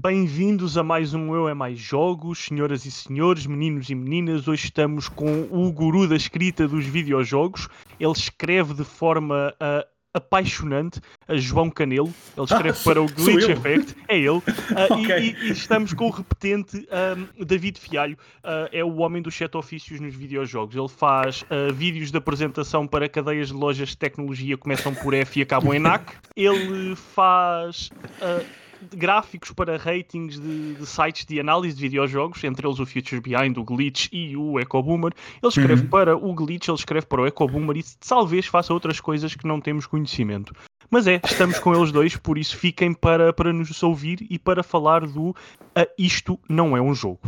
Bem-vindos a mais um Eu é Mais Jogos, senhoras e senhores, meninos e meninas. Hoje estamos com o guru da escrita dos videojogos. Ele escreve de forma uh, apaixonante a João Canelo. Ele escreve ah, para o Glitch Effect. É ele. Uh, okay. e, e, estamos com o repetente um, David Fialho. Uh, é o homem dos sete ofícios nos videojogos. Ele faz uh, vídeos de apresentação para cadeias de lojas de tecnologia começam por F e acabam em NAC. Ele faz gráficos para ratings de, de, sites de análise de videojogos, entre eles o Future Behind, o Glitch e o EcoBoomer. Ele escreve uhum. para o Glitch, ele escreve para o EcoBoomer e talvez faça outras coisas que não temos conhecimento. Mas é, estamos com eles dois, por isso fiquem para, para nos ouvir e para falar do uh, Isto Não É Um Jogo.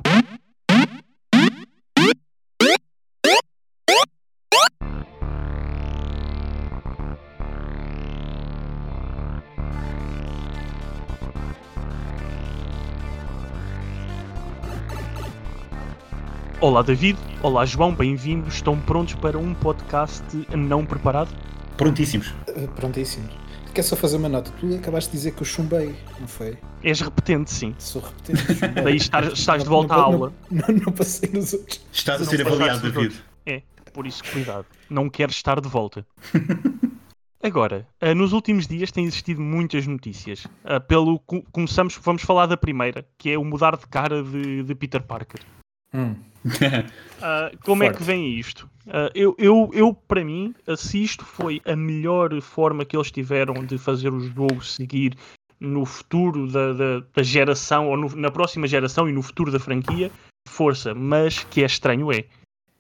Olá David, olá João, bem-vindos. Estão prontos para um podcast não preparado? Prontíssimos. Uh, prontíssimos. Quer só fazer uma nota? Tu acabaste de dizer que eu chumbei, não foi? És repetente, sim. Sou repetente. Daí estás, estás de volta não, à aula. Não, não, passei nos outros. Estás a ser avaliado, David. É, por isso cuidado. Não queres estar de volta. Agora, uh, nos últimos dias têm existido muitas notícias. Uh, pelo começamos, vamos falar da primeira, que é o mudar de cara de, de Peter Parker. Hum. Uh, como Forte. é que vem isto? Uh, eu, eu, eu, para mim, se isto foi a melhor forma que eles tiveram de fazer o jogo seguir no futuro da, da, da geração, ou no, na próxima geração e no futuro da franquia, força, mas que é estranho é.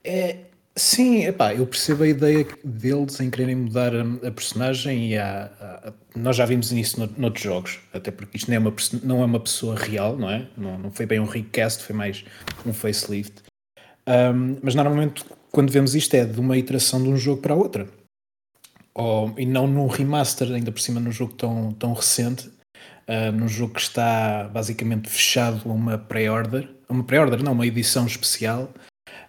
É, Sim, epá, eu percebo a ideia deles em quererem mudar a, a personagem e a, a, nós já vimos isso no, noutros jogos, até porque isto não é uma, não é uma pessoa real, não é? Não, não foi bem um recast, foi mais um facelift. Um, mas normalmente quando vemos isto é de uma iteração de um jogo para a outra. Ou, e não num remaster, ainda por cima num jogo tão, tão recente, uh, num jogo que está basicamente fechado a uma pré-order, uma pré-order não, uma edição especial.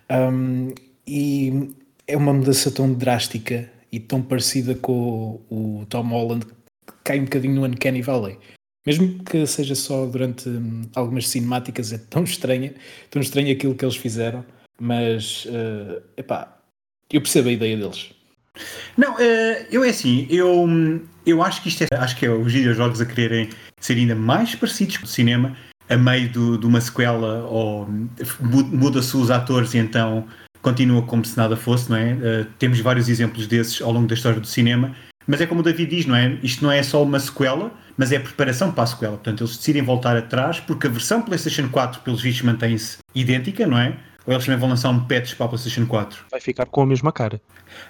Um, e é uma mudança tão drástica e tão parecida com o, o Tom Holland que cai um bocadinho no Uncanny Valley. Mesmo que seja só durante hum, algumas cinemáticas, é tão estranha, tão estranho aquilo que eles fizeram, mas uh, epá, eu percebo a ideia deles. Não, uh, eu é assim, eu, eu acho que isto é, acho que é os videojogos a quererem ser ainda mais parecidos com o cinema, a meio do, de uma sequela, ou muda-se os atores e então continua como se nada fosse, não é? Uh, temos vários exemplos desses ao longo da história do cinema, mas é como o David diz, não é? Isto não é só uma sequela, mas é a preparação para a sequela. Portanto, eles decidem voltar atrás porque a versão PlayStation 4, pelos vistos, mantém-se idêntica, não é? Ou eles também vão lançar um patch para a PlayStation 4? Vai ficar com a mesma cara.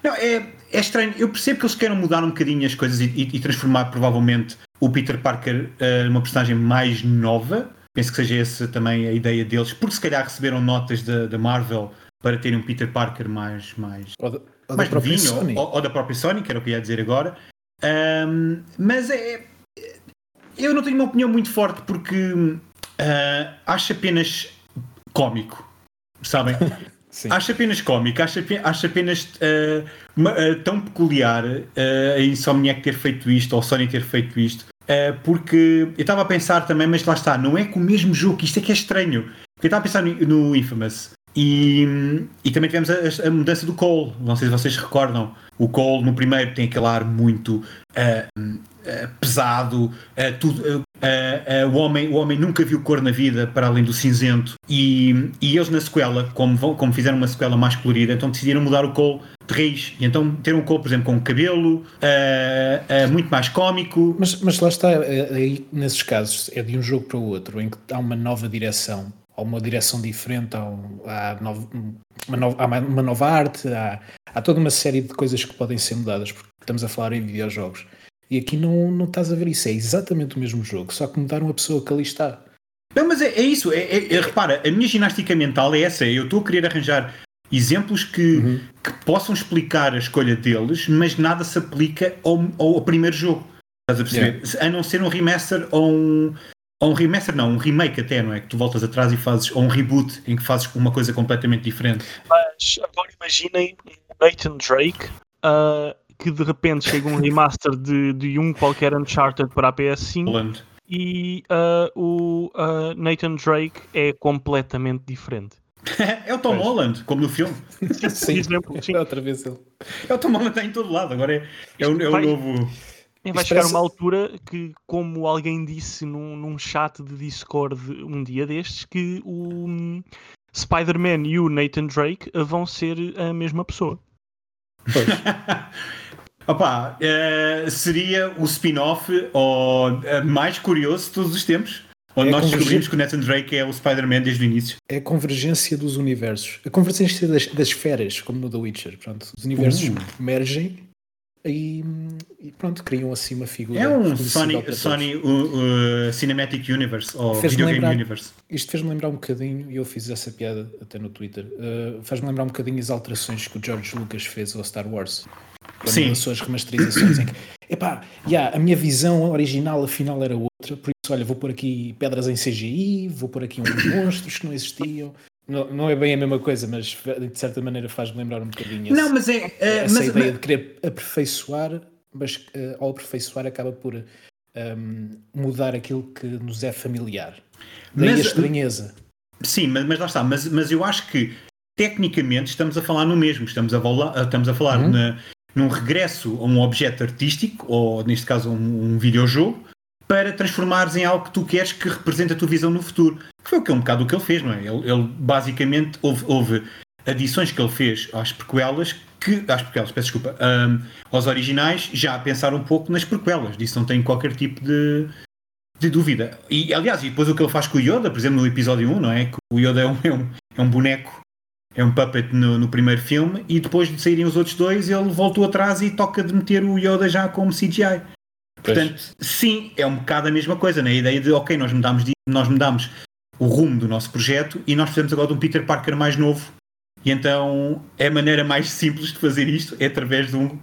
Não, é, é estranho. Eu percebo que eles queiram mudar um bocadinho as coisas e, e, e transformar provavelmente o Peter Parker uh, numa personagem mais nova. Penso que seja essa também a ideia deles, porque se calhar receberam notas da Marvel para terem um Peter Parker mais mais ou da, ou mais novinho, ou, ou, da própria Sony, que era o que ia dizer agora. Um, mas é, eu não tenho uma opinião muito forte porque uh, acho apenas cómico, sabem? acho apenas cómico, acho, acho apenas uh, uma, uh, tão peculiar uh, a Insomniac ter feito isto, ou a Sony ter feito isto, porque eu estava a pensar também, mas lá está, não é com o mesmo jogo, isto é que é estranho. Porque eu estava a pensar no, no Infamous. E, e também tivemos a, a, mudança do Cole. Não sei se vocês recordam. O Cole no primeiro tem aquele ar muito uh, uh. Uh, o, homem, o homem nunca viu cor na vida para além do cinzento. E, e eles na sequela, como, vão, como fizeram uma sequela mais colorida, então decidiram mudar o Cole de raiz. E então ter um Cole, por exemplo, com cabelo muito mais cómico. Mas, mas lá está, aí nesses casos é de um jogo para o outro, em que há uma nova direção há uma direção diferente, há, há, uma, nova, há uma nova arte, há, há, toda uma série de coisas que podem ser mudadas, porque estamos a falar em videojogos. E aqui não, não estás a ver isso, é exatamente o mesmo jogo, só que mudaram a pessoa que ali está. Não, mas é, é isso, é, é, é, repara, a minha ginástica mental é essa, eu estou a querer arranjar exemplos que, uhum. que possam explicar a escolha deles, mas nada se aplica ao, ao, ao primeiro jogo. Estás a perceber? Yeah. A não ser um remaster ou um, ou um remaster, não, um remake até, não é? Que tu voltas atrás e fazes, ou um reboot em que fazes uma coisa completamente diferente. Mas agora imaginem Nathan Drake uh, que de repente chega um remaster de, de um qualquer Uncharted para a PS5 E uh, o uh, Nathan Drake é completamente diferente. é o Tom Pois. Holland, como no filme. Sim, exemplo, sim. outra vez ele. É o Tom Holland está em todo lado. Agora é, é, o, é o novo. Vai Isto chegar parece- uma altura que, como alguém disse num, num chat de Discord um dia destes, que o hum, Spider-Man e o Nathan Drake vão ser a mesma pessoa. Pois. Opa, eh, seria o spin-off ou, eh, mais curioso de todos os tempos. Onde É nós descobrimos que o Nathan Drake é o Spider-Man desde o início. É a convergência dos universos. A convergência das, das esferas, como no The Witcher. Pronto, os universos Uh. mergem e, e pronto, criam assim uma figura. É um Sony. Sony uh, uh, Cinematic Universe ou Video Game Universe. Isto fez-me lembrar um bocadinho, e eu fiz essa piada até no Twitter, uh, faz-me lembrar um bocadinho as alterações que o George Lucas fez ao Star Wars. Quando Sim. lançou as remasterizações em que, epá, yeah, a minha visão original afinal era outra, por isso, olha, vou pôr aqui pedras em CGI, vou pôr aqui uns monstros que não existiam. Não, não é bem a mesma coisa, mas de certa maneira faz-me lembrar um bocadinho esse- Não, mas é. eh, essa mas, ideia mas- de querer aperfeiçoar, mas uh, ao aperfeiçoar acaba por um, mudar aquilo que nos é familiar. Daí Mas- a estranheza. Sim, mas, mas lá está. Mas, mas eu acho que tecnicamente estamos a falar no mesmo. Estamos a, vola- estamos a falar Uhum. na- num regresso a um objeto artístico, ou neste caso um, um videojogo, para transformares em algo que tu queres que represente a tua visão no futuro. Que foi o que um bocado o que ele fez, não é? Ele, ele basicamente houve, houve adições que ele fez às prequelas que. Às prequelas, peço desculpa. ahm, aos originais, já a pensar um pouco nas prequelas. Disso não tenho qualquer tipo de de dúvida. E aliás, e depois o que ele faz com o Yoda, por exemplo, no episódio 1, não é? Que o Yoda é um, é um, é um boneco, é um puppet no, no primeiro filme, e depois de saírem os outros dois, ele voltou atrás e toca de meter o Yoda já como CGI. Portanto, sim, é um bocado a mesma coisa, né? A ideia de, ok, nós mudamos, de- nós mudamos o rumo do nosso projeto e nós precisamos agora de um Peter Parker mais novo. E então a maneira mais simples de fazer isto é através de um,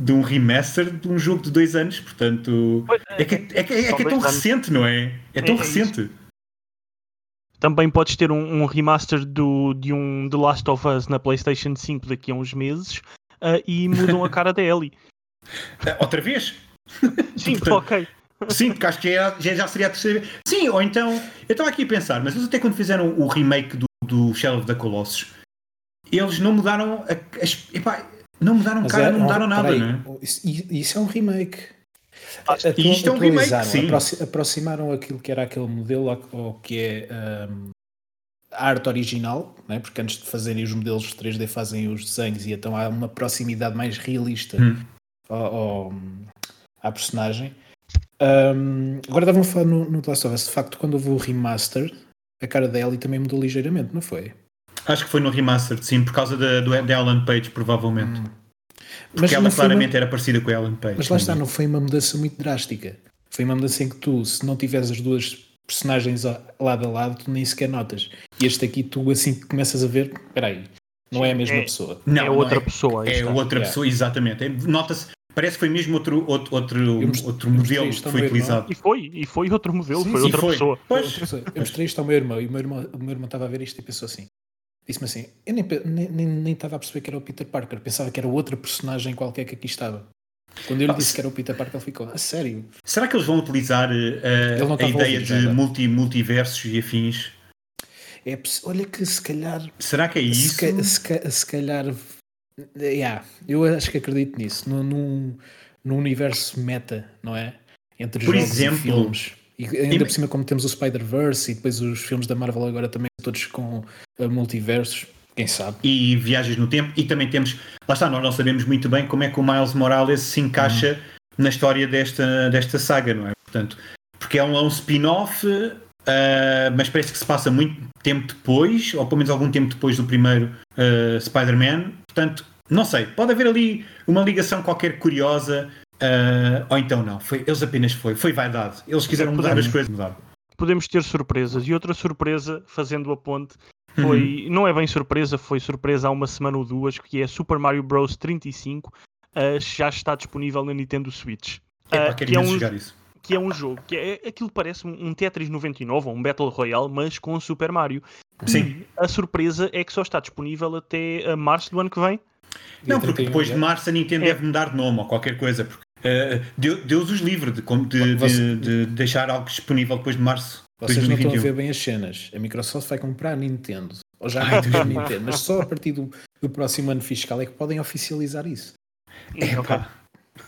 de um remaster de um jogo de dois anos. Portanto, é que é, é que- é que é Só tão anos. recente, não é? É tão É- é recente. Também podes ter um, um remaster do, de um The Last of Us na PlayStation 5 daqui a uns meses uh, e mudam a cara da Ellie. Ah, Outra vez? Sim, Portanto, ok. Sim, porque acho que já, já, já seria a terceira vez. Sim, ou então, eu estava aqui a pensar, mas eles até quando fizeram o remake do, do Shadow of the Colossus, eles não mudaram a, as, epá, não mudaram Mas cara, é- não mudaram oh, nada, não é? Isso, isso é um remake. Ah, Atu- isto é um remake, atualizaram, sim. aproxi- aproximaram aquilo que era aquele modelo ao, ao que é um, a arte original, né? porque antes de fazerem os modelos 3D fazem os desenhos e então há uma proximidade mais realista Hum. ao, ao- à personagem. Um, agora estavam a falar no, no The Last of Us, de facto, quando houve o remaster, a cara da Ellie também mudou ligeiramente, não foi? Acho que foi no remaster, sim, por causa da, do, da Ellen Page, provavelmente. Hum. Porque ela não foi uma- claramente era parecida com a Ellen Page. Mas lá está, não foi uma mudança muito drástica. Foi uma mudança em que tu, se não tiveres as duas personagens lado a lado, tu nem sequer notas. E este aqui, tu assim que começas a ver, peraí, não é a mesma É- pessoa. Não, é não outra pessoa. aí É está. outra pessoa, exatamente. É- Nota-se, parece que foi mesmo outro, outro, outro, outro modelo que foi utilizado. E foi, e foi outro modelo, Sim, foi sim, outra foi. pessoa. Pois, Eu mostrei isto ao meu irmão e o meu irmão, o meu irmão estava a ver isto e pensou assim. Disse-me assim, eu nem, pe- nem, nem, nem estava a perceber que era o Peter Parker, pensava que era outra personagem qualquer que aqui estava. Quando eu lhe Ah, disse se- que era o Peter Parker, ele ficou, a sério? Será que eles vão utilizar não a estava a ideia de multi, multiversos e afins? É, olha que se calhar Será que é Se, isso? se ca- se calhar, yeah, eu acho que acredito nisso, no, num, num universo meta, não é? Entre Por jogos exemplo, e filmes. E ainda ima- por cima, como temos o Spider-Verse e depois os filmes da Marvel agora também todos com uh, multiversos, quem sabe? e viagens no tempo e também temos, lá está, nós não sabemos muito bem como é que o Miles Morales se encaixa na história desta, desta saga, não é? Portanto, porque é um, é um spin-off, ah, mas parece que se passa muito tempo depois, ou pelo menos algum tempo depois do primeiro ah, Spider-Man, portanto, não sei, pode haver ali uma ligação qualquer curiosa, ah, ou então não, foi, eles apenas foi, foi vaidade, eles quiseram mudar as coisas, mudaram. Podemos ter surpresas. E outra surpresa, fazendo a ponte, Uhum. foi. Não é bem surpresa, foi surpresa há uma semana ou duas, que é Super Mario Bros. 35. uh, já está disponível na Nintendo Switch. Uh, quero que, é um, jogar isso. que é um jogo que é aquilo parece um Tetris 99 ou um Battle Royale, mas com Super Mario. Sim. E a surpresa é que só está disponível até uh, março do ano que vem. Não, porque 31 depois de já. março a Nintendo É. deve mudar de nome ou qualquer coisa. Porque Uh, Deus os livre de, de, de, de, deixar algo disponível depois de março. Vocês 2021. não estão a ver bem as cenas. A Microsoft vai comprar a Nintendo. Ou já a Nintendo. Mas só a partir do, do, próximo ano fiscal é que podem oficializar isso. É, okay.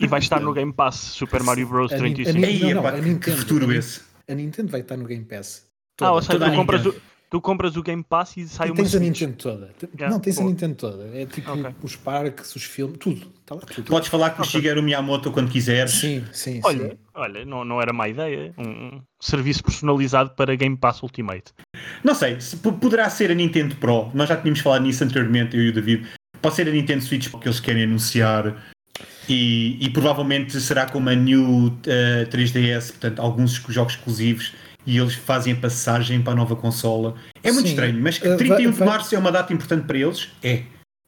E vai estar no Game Pass Super Mario Bros. 35. A, a, a, não, não, a Nintendo, que futuro esse? A Nintendo vai estar no Game Pass. Toda. Ah, ou seja, tu compras, o, tu compras o Game Pass e sai e uma tens a Nintendo toda. Yeah, não, tens a Nintendo toda. É tipo okay. os parques, os filmes, tudo. Tá lá, tudo. Podes falar com okay. o Shigeru Miyamoto quando quiseres. Sim, sim. Olha, sim. olha não, não era má ideia. Um, um serviço personalizado para Game Pass Ultimate. Não sei, poderá ser a Nintendo Pro. Nós já tínhamos falado nisso anteriormente, eu e o David. Pode ser a Nintendo Switch que eles querem anunciar. E, e provavelmente será como a New uh, eh, 3DS, portanto, alguns jogos exclusivos e eles fazem a passagem para a nova consola. É muito Sim. estranho, mas que 31 vai, vai... de março é uma data importante para eles? É.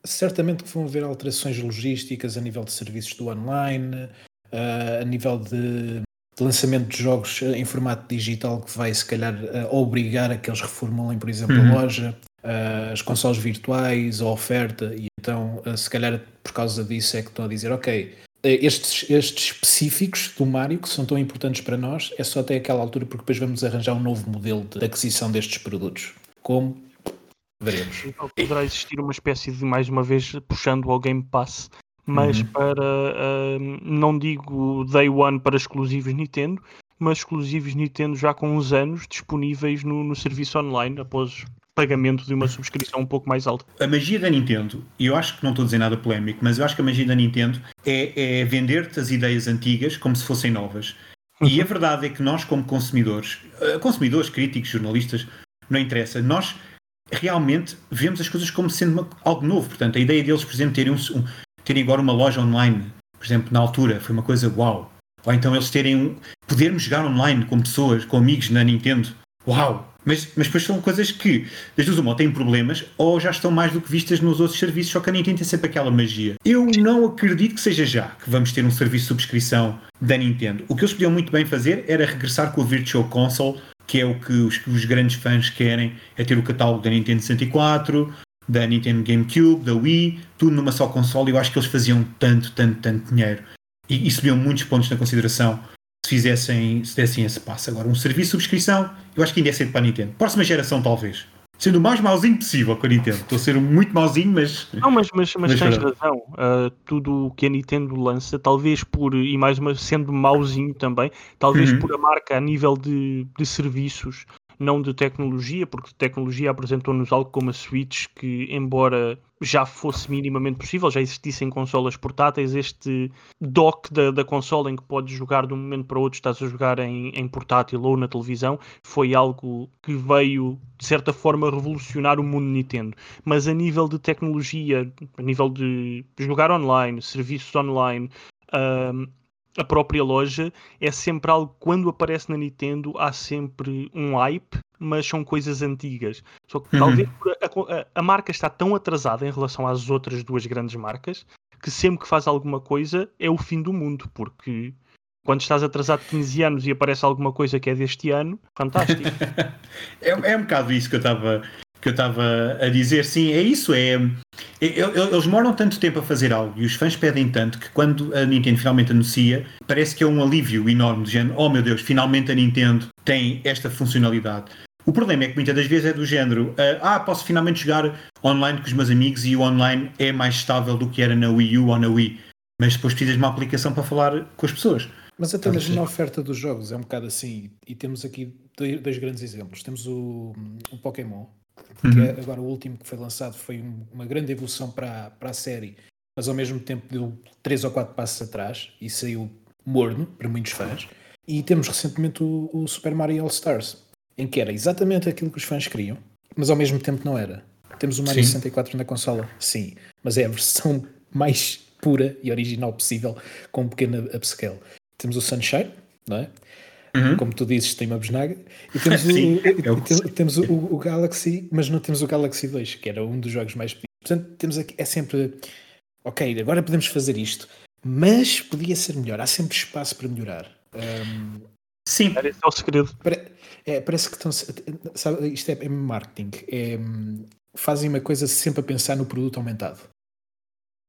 Certamente que vão haver alterações logísticas a nível de serviços do online, uh, a nível de, de, lançamento de jogos em formato digital que vai se calhar uh, obrigar a que eles reformulem, por exemplo, uhum. a loja, uh, as consoles virtuais, a oferta, e então se calhar por causa disso é que estão a dizer, ok, eh, estes, estes específicos do Mário, que são tão importantes para nós, é só até aquela altura, porque depois vamos arranjar um novo modelo de aquisição destes produtos. Como? Veremos. Então, poderá existir uma espécie de, mais uma vez, puxando ao Game Pass, mas uhum. para, uh, não digo Day One para exclusivos Nintendo, mas exclusivos Nintendo já com uns anos disponíveis no, no serviço online após pagamento de uma subscrição um pouco mais alta. A magia da Nintendo, e eu acho que não estou a dizer nada polémico, mas eu acho que a magia da Nintendo é, é vender-te as ideias antigas como se fossem novas. E a verdade é que nós, como consumidores, eh, consumidores, críticos, jornalistas, não interessa, nós realmente vemos as coisas como sendo uma, algo novo. Portanto, a ideia deles, por exemplo, terem, um, um, terem agora uma loja online, por exemplo, na altura, foi uma coisa uau. Ou então eles terem um, podermos jogar online com pessoas, com amigos na Nintendo. Uau! Mas, mas depois são coisas que, das duas uma, ou têm problemas, ou já estão mais do que vistas nos outros serviços, só que a Nintendo tem sempre aquela magia. Eu não acredito que seja já que vamos ter um serviço de subscrição da Nintendo. O que eles podiam muito bem fazer era regressar com o Virtual Console, que é o que os, os grandes fãs querem, é ter o catálogo da Nintendo 64, da Nintendo GameCube, da Wii, tudo numa só console. Eu acho que eles faziam tanto, tanto, tanto dinheiro. E, e subiam muitos pontos na consideração se fizessem, se dessem esse passo. Agora, um serviço de subscrição, eu acho que ainda é cedo para a Nintendo. Próxima geração, talvez. Sendo o mais mauzinho possível com a Nintendo. Estou a ser muito mauzinho, mas. Não, mas, mas, mas, mas tens razão. Uh, tudo o que a Nintendo lança, talvez por. E mais uma, sendo mauzinho também, talvez uhum. por a marca a nível de, de serviços não de tecnologia, porque tecnologia apresentou-nos algo como a Switch, que embora já fosse minimamente possível, já existissem consolas portáteis, este dock da, da consola em que podes jogar de um momento para outro, estás a jogar em, em portátil ou na televisão, foi algo que veio, de certa forma, revolucionar o mundo Nintendo. Mas a nível de tecnologia, a nível de jogar online, serviços online, um, a própria loja é sempre algo quando aparece na Nintendo há sempre um hype mas são coisas antigas só que uhum. talvez a, a, a, marca está tão atrasada em relação às outras duas grandes marcas que sempre que faz alguma coisa é o fim do mundo porque quando estás atrasado 15 anos e aparece alguma coisa que é deste ano, fantástico. é, é um bocado isso que eu estava que eu estava a dizer, sim, é isso, é, é, eles demoram tanto tempo a fazer algo e os fãs pedem tanto que quando a Nintendo finalmente anuncia, parece que é um alívio enorme, do género, oh meu Deus, finalmente a Nintendo tem esta funcionalidade. O problema é que muitas das vezes é do género, ah, posso finalmente jogar online com os meus amigos e o online é mais estável do que era na Wii U ou na Wii, mas depois precisas de uma aplicação para falar com as pessoas. Mas até mesmo na oferta dos jogos é um bocado assim, e temos aqui dois, dois grandes exemplos. Temos o, o Pokémon, porque uhum. agora o último que foi lançado foi uma grande evolução para, para a série, mas ao mesmo tempo deu três ou quatro passos atrás e saiu morno para muitos fãs. E temos recentemente o, o Super Mario All Stars, em que era exatamente aquilo que os fãs queriam, mas ao mesmo tempo não era. Temos o Mario sim. 64 na consola, sim, mas é a versão mais pura e original possível, com um pequeno upscale. Temos o Sunshine, não é? Uhum. Como tu dizes, tem uma besnaga. E temos, Sim, o, é temos o, o, Galaxy, mas não temos o Galaxy 2, que era um dos jogos mais pedidos. Portanto, temos aqui, é sempre ok, agora podemos fazer isto, mas podia ser melhor. Há sempre espaço para melhorar. Um, Sim, esse é o segredo. É, parece que estão. Sabe, isto é, é marketing. É, fazem uma coisa sempre a pensar no produto aumentado.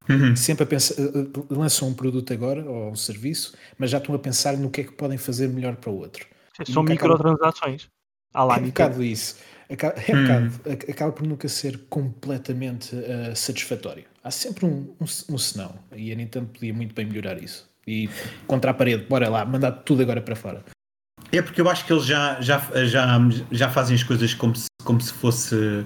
Uhum. Sempre a pensar, eh, eh, lançam um produto agora ou um serviço, mas já estão a pensar no que é que podem fazer melhor para o outro. São microtransações. Acaba... É um bocado isso. Acaba, é um hum. bocado, acaba por nunca ser completamente uh, satisfatório. Há sempre um, um, um senão. E a Nintendo podia muito bem melhorar isso. E contra a parede, bora lá, mandar tudo agora para fora. É porque eu acho que eles já, já, já, já fazem as coisas como se, como se fosse.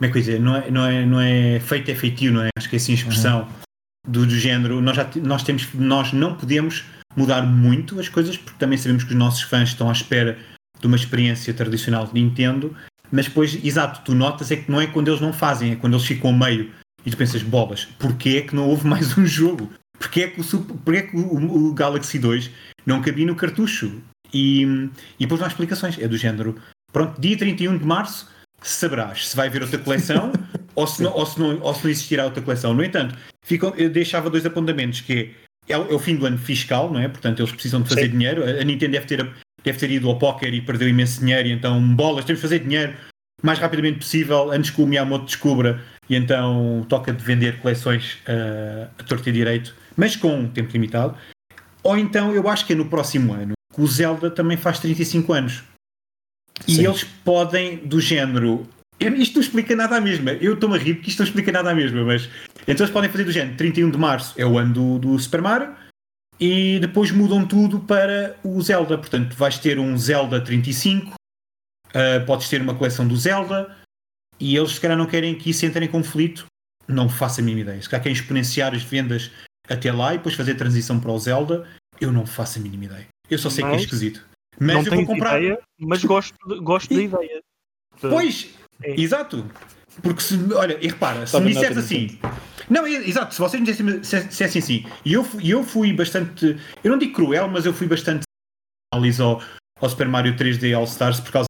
Como é que eu dizer? Não é, não, é, não é feito, é feitio, não é? Acho que é assim a expressão uhum. do, do género. Nós, já, nós, temos, nós não podemos mudar muito as coisas, porque também sabemos que os nossos fãs estão à espera de uma experiência tradicional de Nintendo, mas depois, exato, tu notas é que não é quando eles não fazem, é quando eles ficam a meio e tu pensas, bolas, porquê é que não houve mais um jogo? Porquê é que o, porquê é que o, o Galaxy 2 não cabia no cartucho? E, e depois não há explicações, é do género, pronto, dia 31 de março saberás se vai haver outra coleção ou, se não, ou, se não, ou se não existirá outra coleção. No entanto, ficam, eu deixava dois apontamentos, que é, é, o, é o fim do ano fiscal, não é? Portanto, eles precisam de fazer Sim. dinheiro. A Nintendo deve ter deve ter ido ao póquer e perdeu imenso dinheiro, e então bolas, temos de fazer dinheiro o mais rapidamente possível antes que o Miyamoto descubra, e então toca de vender coleções uh, a torto e direito, mas com um tempo limitado. Ou então eu acho que é no próximo ano que o Zelda também faz 35 anos. E Sim. eles podem, do género. Isto não explica nada à mesma. Eu estou-me a rir porque isto não explica nada à mesma, mas. Então eles podem fazer do género. 31 de março é o ano do, do Super Mario e depois mudam tudo para o Zelda. Portanto, vais ter um Zelda 35, uh, ah, podes ter uma coleção do Zelda, e eles se calhar não querem que isso entre em conflito. Não faço a mínima ideia. Se calhar querem exponenciar as vendas até lá e depois fazer a transição para o Zelda, eu não faço a mínima ideia. Eu só sei mas, que é esquisito. Mas não eu vou comprar. Ideia, mas gosto, gosto e, da ideia. Pois, é. exato. Porque se, olha, e repara, se me disseres assim, não, exato, se vocês me dissessem, assim, e eu, eu fui bastante, eu não digo cruel, mas eu fui bastante análise ao, ao Super Mario 3D All Stars por causa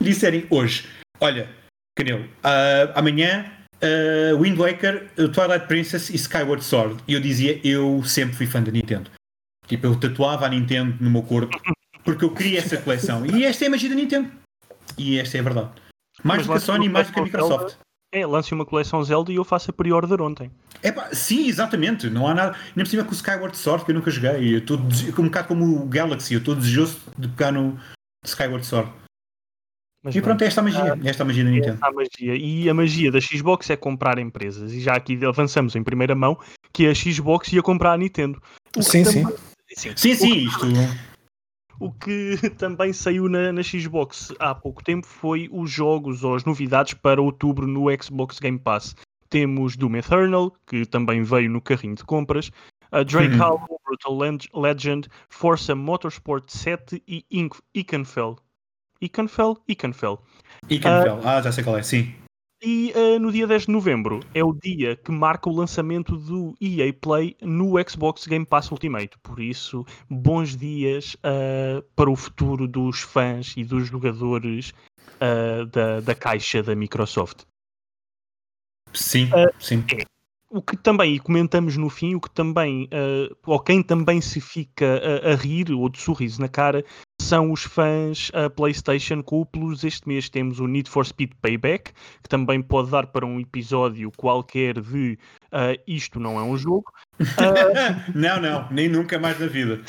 disserem hoje, olha, Canelo, uh, amanhã uh, Wind Waker, Twilight Princess e Skyward Sword. E eu dizia, eu sempre fui fã da Nintendo. Tipo, eu tatuava a Nintendo no meu corpo porque eu queria essa coleção. E esta é a magia da Nintendo. E esta é a verdade. Mais do que a Sony, mais do que a Microsoft. É, lance uma coleção Zelda e eu faço a pre-order ontem. É pá, sim, exatamente. Não há nada. Nem por cima com o Skyward Sword que eu nunca joguei. Eu estou um bocado como o Galaxy, eu estou desejoso de pegar no Skyward Sword. Mas e pronto, é esta a magia. É esta a magia da Nintendo. a magia. E a magia da Xbox é comprar empresas. E já aqui avançamos em primeira mão que a Xbox ia comprar a Nintendo. Sim, sim. sim. Sim, sim, isto. O que também saiu na, na, Xbox há pouco tempo foi os jogos ou as novidades para outubro no Xbox Game Pass. Temos Doom Eternal, que também veio no carrinho de compras, a Drake. Hollow, Brutal Legend, Forza Motorsport 7 e Ikenfell. Ikenfell? Ikenfell. Ikenfell, uh, ah, já sei qual é, sim. E uh, no dia 10 de novembro é o dia que marca o lançamento do EA Play no Xbox Game Pass Ultimate. Por isso, bons dias uh, para o futuro dos fãs e dos jogadores uh, da, da caixa da Microsoft. Sim, sim. É. O que também, e comentamos no fim, o que também, ou quem também se fica a, a rir ou de sorriso na cara, são os fãs a PlayStation cúpulos. Este mês temos o Need for Speed Payback, que também pode dar para um episódio qualquer de uh, isto não é um jogo. Uh... não, não, nem nunca mais na vida.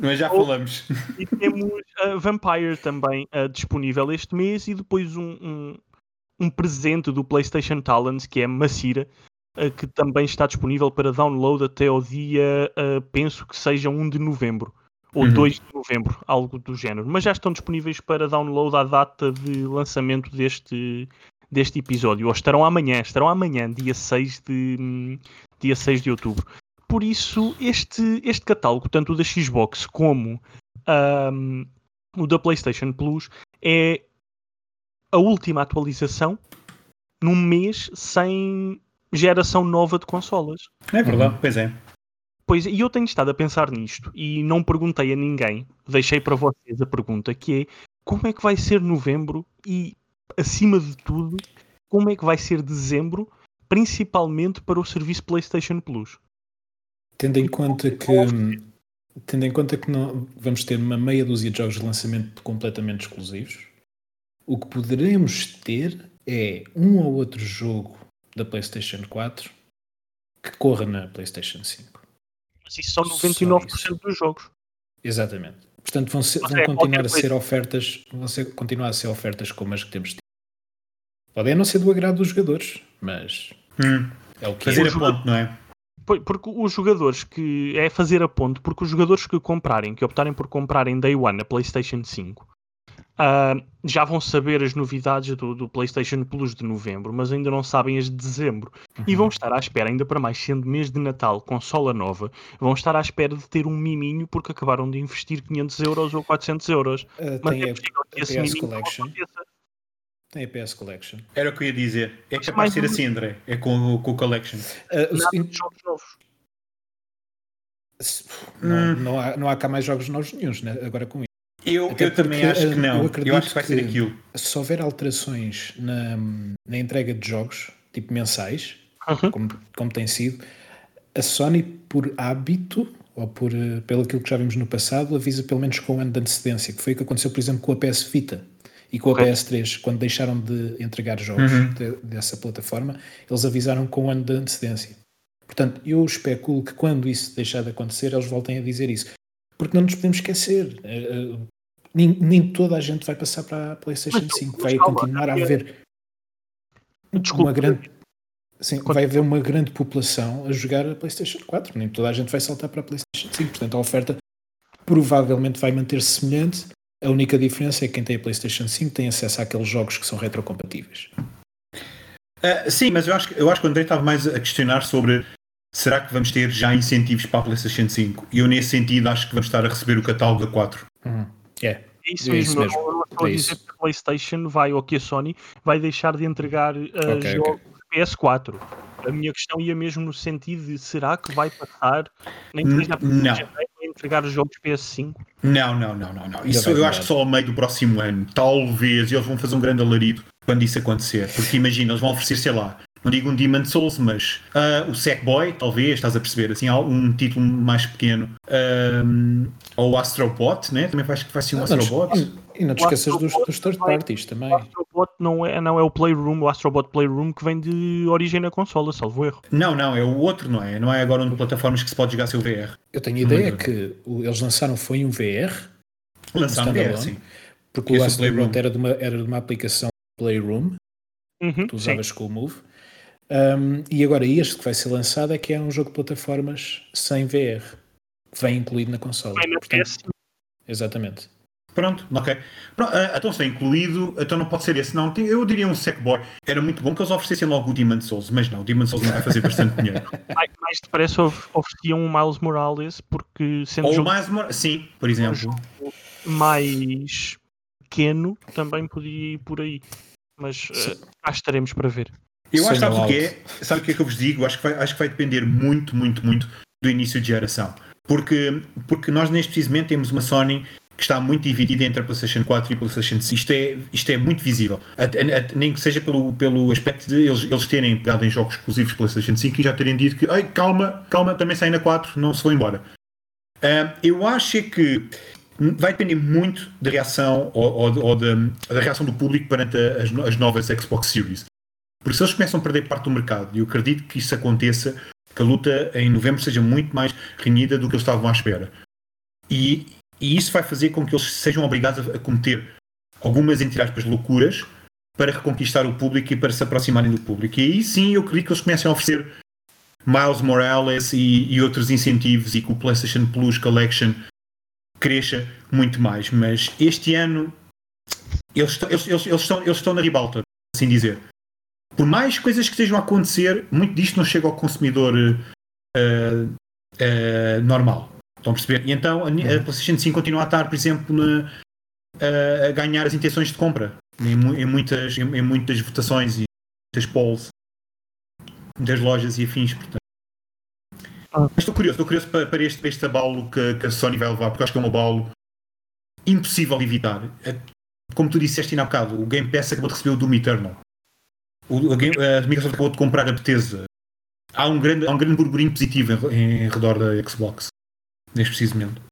Mas já falamos. E temos uh, Vampire também disponível este mês e depois um, um, um, presente do PlayStation Talents que é Macira. Que também está disponível para download até ao dia, penso que seja 1 de novembro ou uhum. 2 de novembro, algo do género. Mas já estão disponíveis para download à data de lançamento deste, deste episódio. Ou estarão amanhã, estarão amanhã, dia 6 de, dia 6 de outubro. Por isso, este, este catálogo, tanto o da Xbox como um, o da PlayStation Plus, é a última atualização num mês sem geração nova de consolas. É verdade, pois é. Pois, e eu tenho estado a pensar nisto e não perguntei a ninguém, deixei para vocês a pergunta que é como é que vai ser novembro e, acima de tudo, como é que vai ser dezembro, principalmente para o serviço PlayStation Plus? Tendo em conta que tendo em conta que não, vamos ter uma meia dúzia de jogos de lançamento completamente exclusivos, o que poderemos ter é um ou outro jogo da PlayStation 4 que corra na PlayStation 5. Mas isso são Só 99% isso. dos jogos. Exatamente. Portanto, vão, ser- vão é continuar a ser ofertas, vão ser- continuar a ser ofertas como as que temos tido. Podem não ser do agrado dos jogadores, mas Hum, é o que fazer é. a ponte, não é? Porque os jogadores que. É fazer a ponte, porque os jogadores que comprarem, que optarem por comprar em Day One a PlayStation 5, ah, já vão saber as novidades do, do PlayStation Plus de novembro, mas ainda não sabem as de dezembro. E Uhum. vão estar à espera, ainda para mais sendo mês de Natal, consola nova, vão estar à espera de ter um miminho porque acabaram de investir 500 euros ou 400 euros. Ah, Mas tem, é possível que esse PS não Collection. aconteça. tem a PS Collection. Era o que eu ia dizer. É capaz de ser assim, André. É com, o- com o Collection. O Nada jogos novos. se- Hum. não, não, há, não há cá mais jogos novos nenhums, né? agora com isso. Eu, Até eu também acho que não. eu Eu, acredito acho que vai ser aquilo. Se houver alterações na, na entrega de jogos, tipo mensais, Uhum. como, como tem sido, a Sony, por hábito, ou por, eh, pelo aquilo que já vimos no passado, avisa pelo menos com um ano de antecedência, que foi o que aconteceu, por exemplo, com a PS Vita e com a Correto. PS3, quando deixaram de entregar jogos Uhum. de- dessa plataforma, eles avisaram com um ano de antecedência. Portanto, eu especulo que quando isso deixar de acontecer, eles voltem a dizer isso. Porque não nos podemos esquecer. eh, eh, Nem, nem toda a gente vai passar para a PlayStation Mas, 5. mas Vai calma, continuar a havia- haver Desculpa. uma grande. Sim, vai haver uma grande população a jogar a PlayStation 4. Nem toda a gente vai saltar para a PlayStation 5. Portanto, a oferta provavelmente vai manter-se semelhante. A única diferença é que quem tem a PlayStation 5 tem acesso àqueles jogos que são retrocompatíveis. Ah, sim, mas eu acho, que- eu acho que o André estava mais a questionar sobre será que vamos ter já incentivos para a PlayStation 5? E eu, nesse sentido, acho que vamos estar a receber o catálogo da 4. Uhum. É. É isso É mesmo. isso mesmo. Eu não estou a É dizer isso. que a PlayStation vai, ou que a Sony vai deixar de entregar uh, Ok, jogos PS4. A minha questão ia mesmo no sentido de será que vai passar nem a não. entregar os jogos PS5? Não, não, não, não, não. Isso eu acho que só ao meio do próximo ano. Talvez eles vão fazer um grande alarido quando isso acontecer. Porque imagina, eles vão oferecer, sei lá, não digo um Demon Souls, mas ah, o Sackboy, talvez, estás a perceber, assim, um título mais pequeno. Ahm, ou o Astrobot, né? Também acho que vai ser um Não, não te- Astrobot. e não te esqueças dos, dos third vai- parties também. O Astrobot não é, não é o Playroom, o Astrobot Playroom que vem de origem na consola, salvo erro. Não, não, é o outro, não é? Não é agora um de plataformas que se pode jogar seu VR. Eu tenho a ideia que o- eles lançaram foi um VR, Lançaram VR, standalone. sim. porque o Astrobot era de, uma, era de uma aplicação Playroom, Uhum, que tu sim. usavas com o Move. Um, e agora este que vai ser lançado é que é um jogo de plataformas sem VR, que vem incluído na consola. Vem na Portanto, PS5. exatamente. Pronto, ok. Pronto, ah, então se é incluído, então não pode ser esse. Não, eu diria um Sackboy. Era muito bom que eles oferecessem logo o Demon Souls, mas não, o Demon Souls não vai fazer bastante dinheiro. Mais, mais depressa of- ofereciam um Miles Morales, porque sendo Ou jogo. Sim, por exemplo. mais pequeno também podia ir por aí. Mas eh, cá estaremos para ver. Eu acho que Sonho sabe o que é? Sabe o que é que eu vos digo? Acho que vai, acho que vai depender muito, muito, muito do início de geração. Porque, porque nós neste precisamente temos uma Sony que está muito dividida entre a PlayStation 4 e a PlayStation 5. Isto é, isto é muito visível. Até- até- nem que seja pelo, pelo aspecto de eles, eles terem pegado em jogos exclusivos PlayStation 5 e já terem dito que Ai, calma, calma, também sai na 4, não se foi embora. Ah, eu acho é que vai depender muito da reação ou, ou- ou da, da reação do público perante a- as, as novas Xbox Series. Porque se eles começam a perder parte do mercado, e eu acredito que isso aconteça, que a luta em novembro seja muito mais renhida do que eles estavam à espera. E, e isso vai fazer com que eles sejam obrigados a, a cometer algumas, entre aspas, loucuras para reconquistar o público e para se aproximarem do público. E aí sim eu acredito que eles comecem a oferecer Miles Morales e, e outros incentivos e que o PlayStation Plus Collection cresça muito mais. Mas este ano eles, eles, eles, eles estão, eles estão na ribalta, assim dizer. Por mais coisas que estejam a acontecer, muito disto não chega ao consumidor eh, eh, normal. Estão a perceber? E então a, a PlayStation 5 continua a estar, por exemplo, na- a- a ganhar as intenções de compra em, em muitas, em, em muitas votações e muitas polls das lojas e afins. Portanto. Ah. Mas estou curioso, estou curioso para, para este, para este abalo que, que a Sony vai levar, porque acho que é um abalo impossível de evitar. É, Como tu disseste ainda há bocado, o Game Pass acabou de receber o Doom Eternal. O, a, a Microsoft acabou de comprar a Bethesda. Há um grande, há um grande burburinho positivo em, em redor da Xbox, neste preciso momento.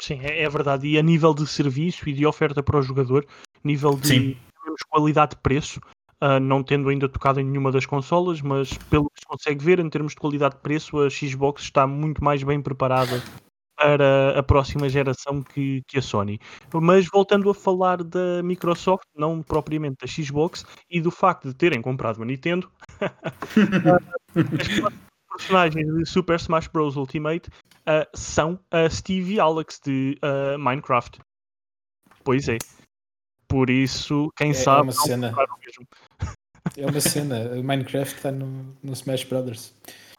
Sim, é, é verdade. E a nível de serviço e de oferta para o jogador, nível de Sim. digamos, qualidade-preço, uh, não tendo ainda tocado em nenhuma das consolas, mas pelo que se consegue ver, em termos de qualidade de preço, a Xbox está muito mais bem preparada para a próxima geração que, que a Sony. Mas voltando a falar da Microsoft, não propriamente da Xbox, e do facto de terem comprado uma Nintendo, as personagens de Super Smash Bros. Ultimate uh, são a Steve e Alex de uh, Minecraft. Pois é. Por isso, quem é, sabe. É uma cena. É uma cena. Minecraft está no, no Smash Brothers.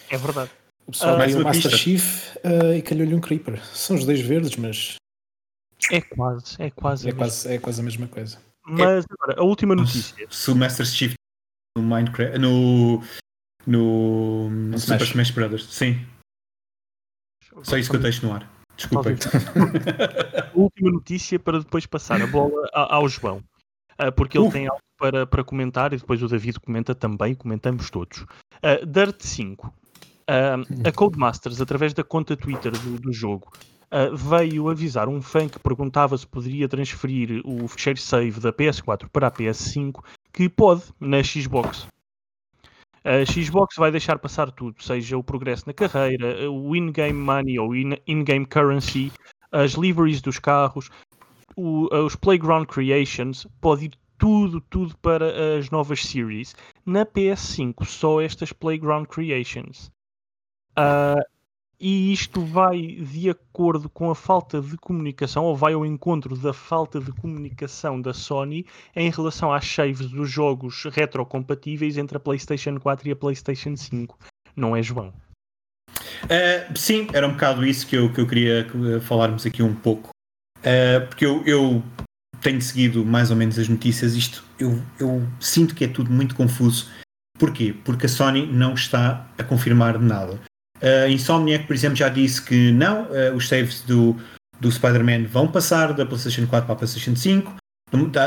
É verdade. O pessoal uh, o Master Chief uh, e calhou-lhe um Creeper. São os dois verdes, mas. É quase, é quase. É, quase, é quase a mesma coisa. Mas agora, a última notícia. Se o Master Chief no Minecraft. no. no. no Super Smash Brothers, sim. Só isso que eu deixo no ar. Desculpa. a última notícia para depois passar a bola ao João. Uh, porque ele uh. tem algo para, para comentar e depois o David comenta também, comentamos todos. Uh, Dirt 5 Uh, a Codemasters, através da conta Twitter do, do jogo, uh, veio avisar um fã que perguntava se poderia transferir o fecheiro save da PS4 para a PS5, que pode na Xbox. A Xbox vai deixar passar tudo, seja o progresso na carreira, o in-game money ou in-game currency, as liveries dos carros, o, os playground creations, pode ir tudo, tudo para as novas series. Na PS5, só estas playground creations. Uh, e isto vai de acordo com a falta de comunicação, ou vai ao encontro da falta de comunicação da Sony em relação às saves dos jogos retrocompatíveis entre a PlayStation 4 e a PlayStation 5. Não é, João? Uh, sim, era um bocado isso que eu, que eu queria falarmos aqui um pouco. Uh, porque eu, eu, tenho seguido mais ou menos as notícias. Isto eu, eu sinto que é tudo muito confuso. Porquê? Porque a Sony não está a confirmar nada. Uh, Insomniac, por exemplo, já disse que não, uh, os saves do, do Spider-Man vão passar da PlayStation 4 para a PlayStation 5.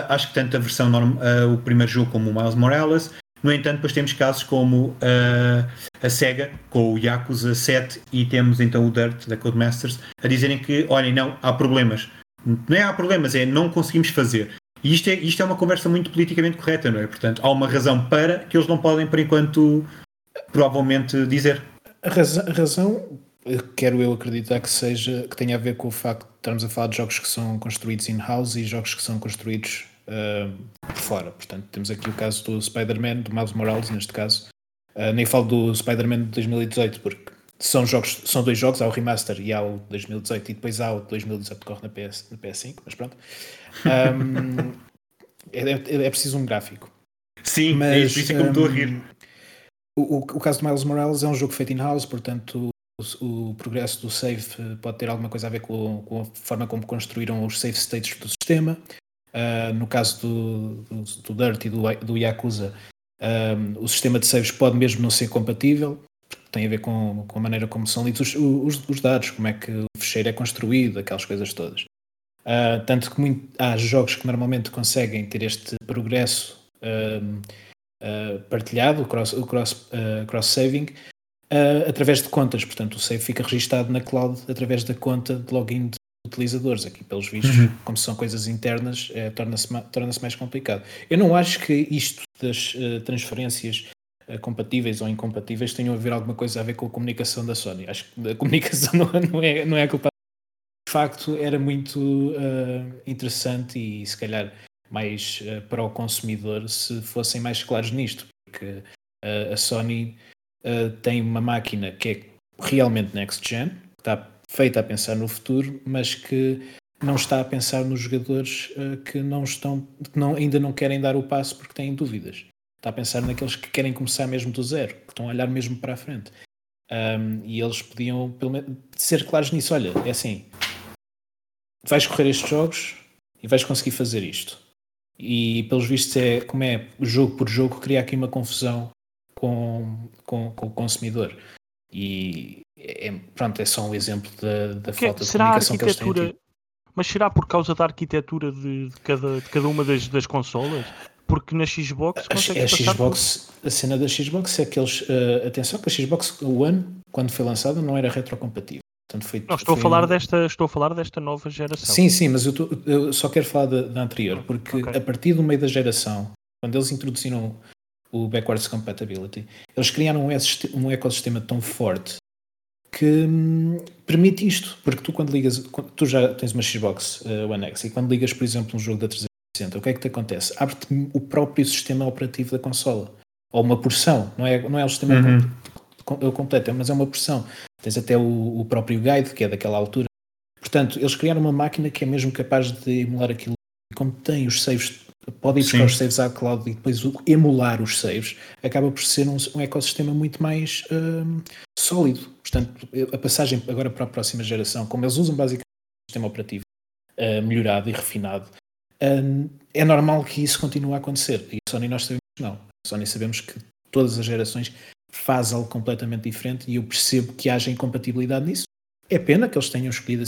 Acho que tanto a versão norm, uh, o primeiro jogo como o Miles Morales. No entanto, depois temos casos como a SEGA com o Yakuza 7 e temos então o Dirt da Codemasters a dizerem que, olhem, não, há problemas. Não é há problemas, é não conseguimos fazer. E isto é, isto é uma conversa muito politicamente correta, não é? Portanto, há uma razão para que eles não podem, por enquanto, provavelmente dizer. A razão, a razão, quero eu acreditar que seja que tenha a ver com o facto de estarmos a falar de jogos que são construídos in-house e jogos que são construídos uh, por fora. Portanto, temos aqui o caso do Spider-Man, do Miles Morales, neste caso. Uh, nem falo do Spider-Man de 2018, porque são, jogos, são dois jogos, há o remaster e há o 2018, e depois há o 2018 que corre na, PS, na PS5, mas pronto. Um, é, é, é, preciso um gráfico. Sim, mas, é isso, isso é como estou a rir. O, o, caso de Miles Morales é um jogo feito in-house, portanto o, o, progresso do save eh, pode ter alguma coisa a ver com, com, a forma como construíram os save states do sistema. Uh, no caso do, do, do, Dirt e do, do Yakuza, um, o sistema de saves pode mesmo não ser compatível, tem a ver com, com a maneira como são lidos os, os, os, dados, como é que o fecheiro é construído, aquelas coisas todas. Uh, tanto que muito, há jogos que normalmente conseguem ter este progresso um, uh, partilhado, o cross, o cross, uh, cross saving, uh, através de contas. Portanto, o save fica registado na cloud através da conta de login de utilizadores. Aqui, pelos vistos, uhum. como são coisas internas, torna-se torna mais complicado. Eu não acho que isto das transferências compatíveis ou incompatíveis tenham a ver alguma coisa a ver com a comunicação da Sony. Acho que a comunicação não, não é, não é a culpa. De facto, era muito uh, interessante e se calhar mais uh, para o consumidor se fossem mais claros nisto, porque uh, a Sony uh, tem uma máquina que é realmente next gen, que está feita a pensar no futuro, mas que não está a pensar nos jogadores que não estão, que não, ainda não querem dar o passo porque têm dúvidas. Está a pensar naqueles que querem começar mesmo do zero, que estão a olhar mesmo para a frente. Um, e eles podiam menos, ser claros nisso. Olha, é assim, vais correr estes jogos e vais conseguir fazer isto e pelos vistos é como é jogo por jogo cria aqui uma confusão com, com, com o consumidor e é, pronto, é só um exemplo da, da que, falta de comunicação que eles têm tido. Mas será por causa da arquitetura de, de, cada, de cada uma das, das consolas? Porque na Xbox a, a Xbox, por... a cena da Xbox é que eles uh, atenção que a Xbox One, quando foi lançada, não era retrocompatível. Portanto, foi, não, estou, foi... a falar desta, estou a falar desta nova geração. Sim, sim, mas eu, tô, eu só quero falar da, da anterior, porque okay. a partir do meio da geração, quando eles introduziram o backwards compatibility, eles criaram um ecossistema tão forte que hum, permite isto, porque tu quando ligas, tu já tens uma Xbox uh, One X e quando ligas, por exemplo, um jogo da 360, o que é que te acontece? Abre-te o próprio sistema operativo da consola, ou uma porção, não é, não é o sistema uhum. Completo, mas é uma porção. Tens até o, o próprio guide, que é daquela altura. Portanto, eles criaram uma máquina que é mesmo capaz de emular aquilo. Como tem os saves pode ir buscar Sim. os saves à cloud e depois emular os saves, acaba por ser um, um ecossistema muito mais um, sólido. Portanto, a passagem agora para a próxima geração, como eles usam basicamente o sistema operativo uh, melhorado e refinado, um, é normal que isso continue a acontecer. E a Sony nós sabemos que não. A Sony sabemos que todas as gerações faz algo completamente diferente e eu percebo que haja incompatibilidade nisso. É pena que eles tenham escolhido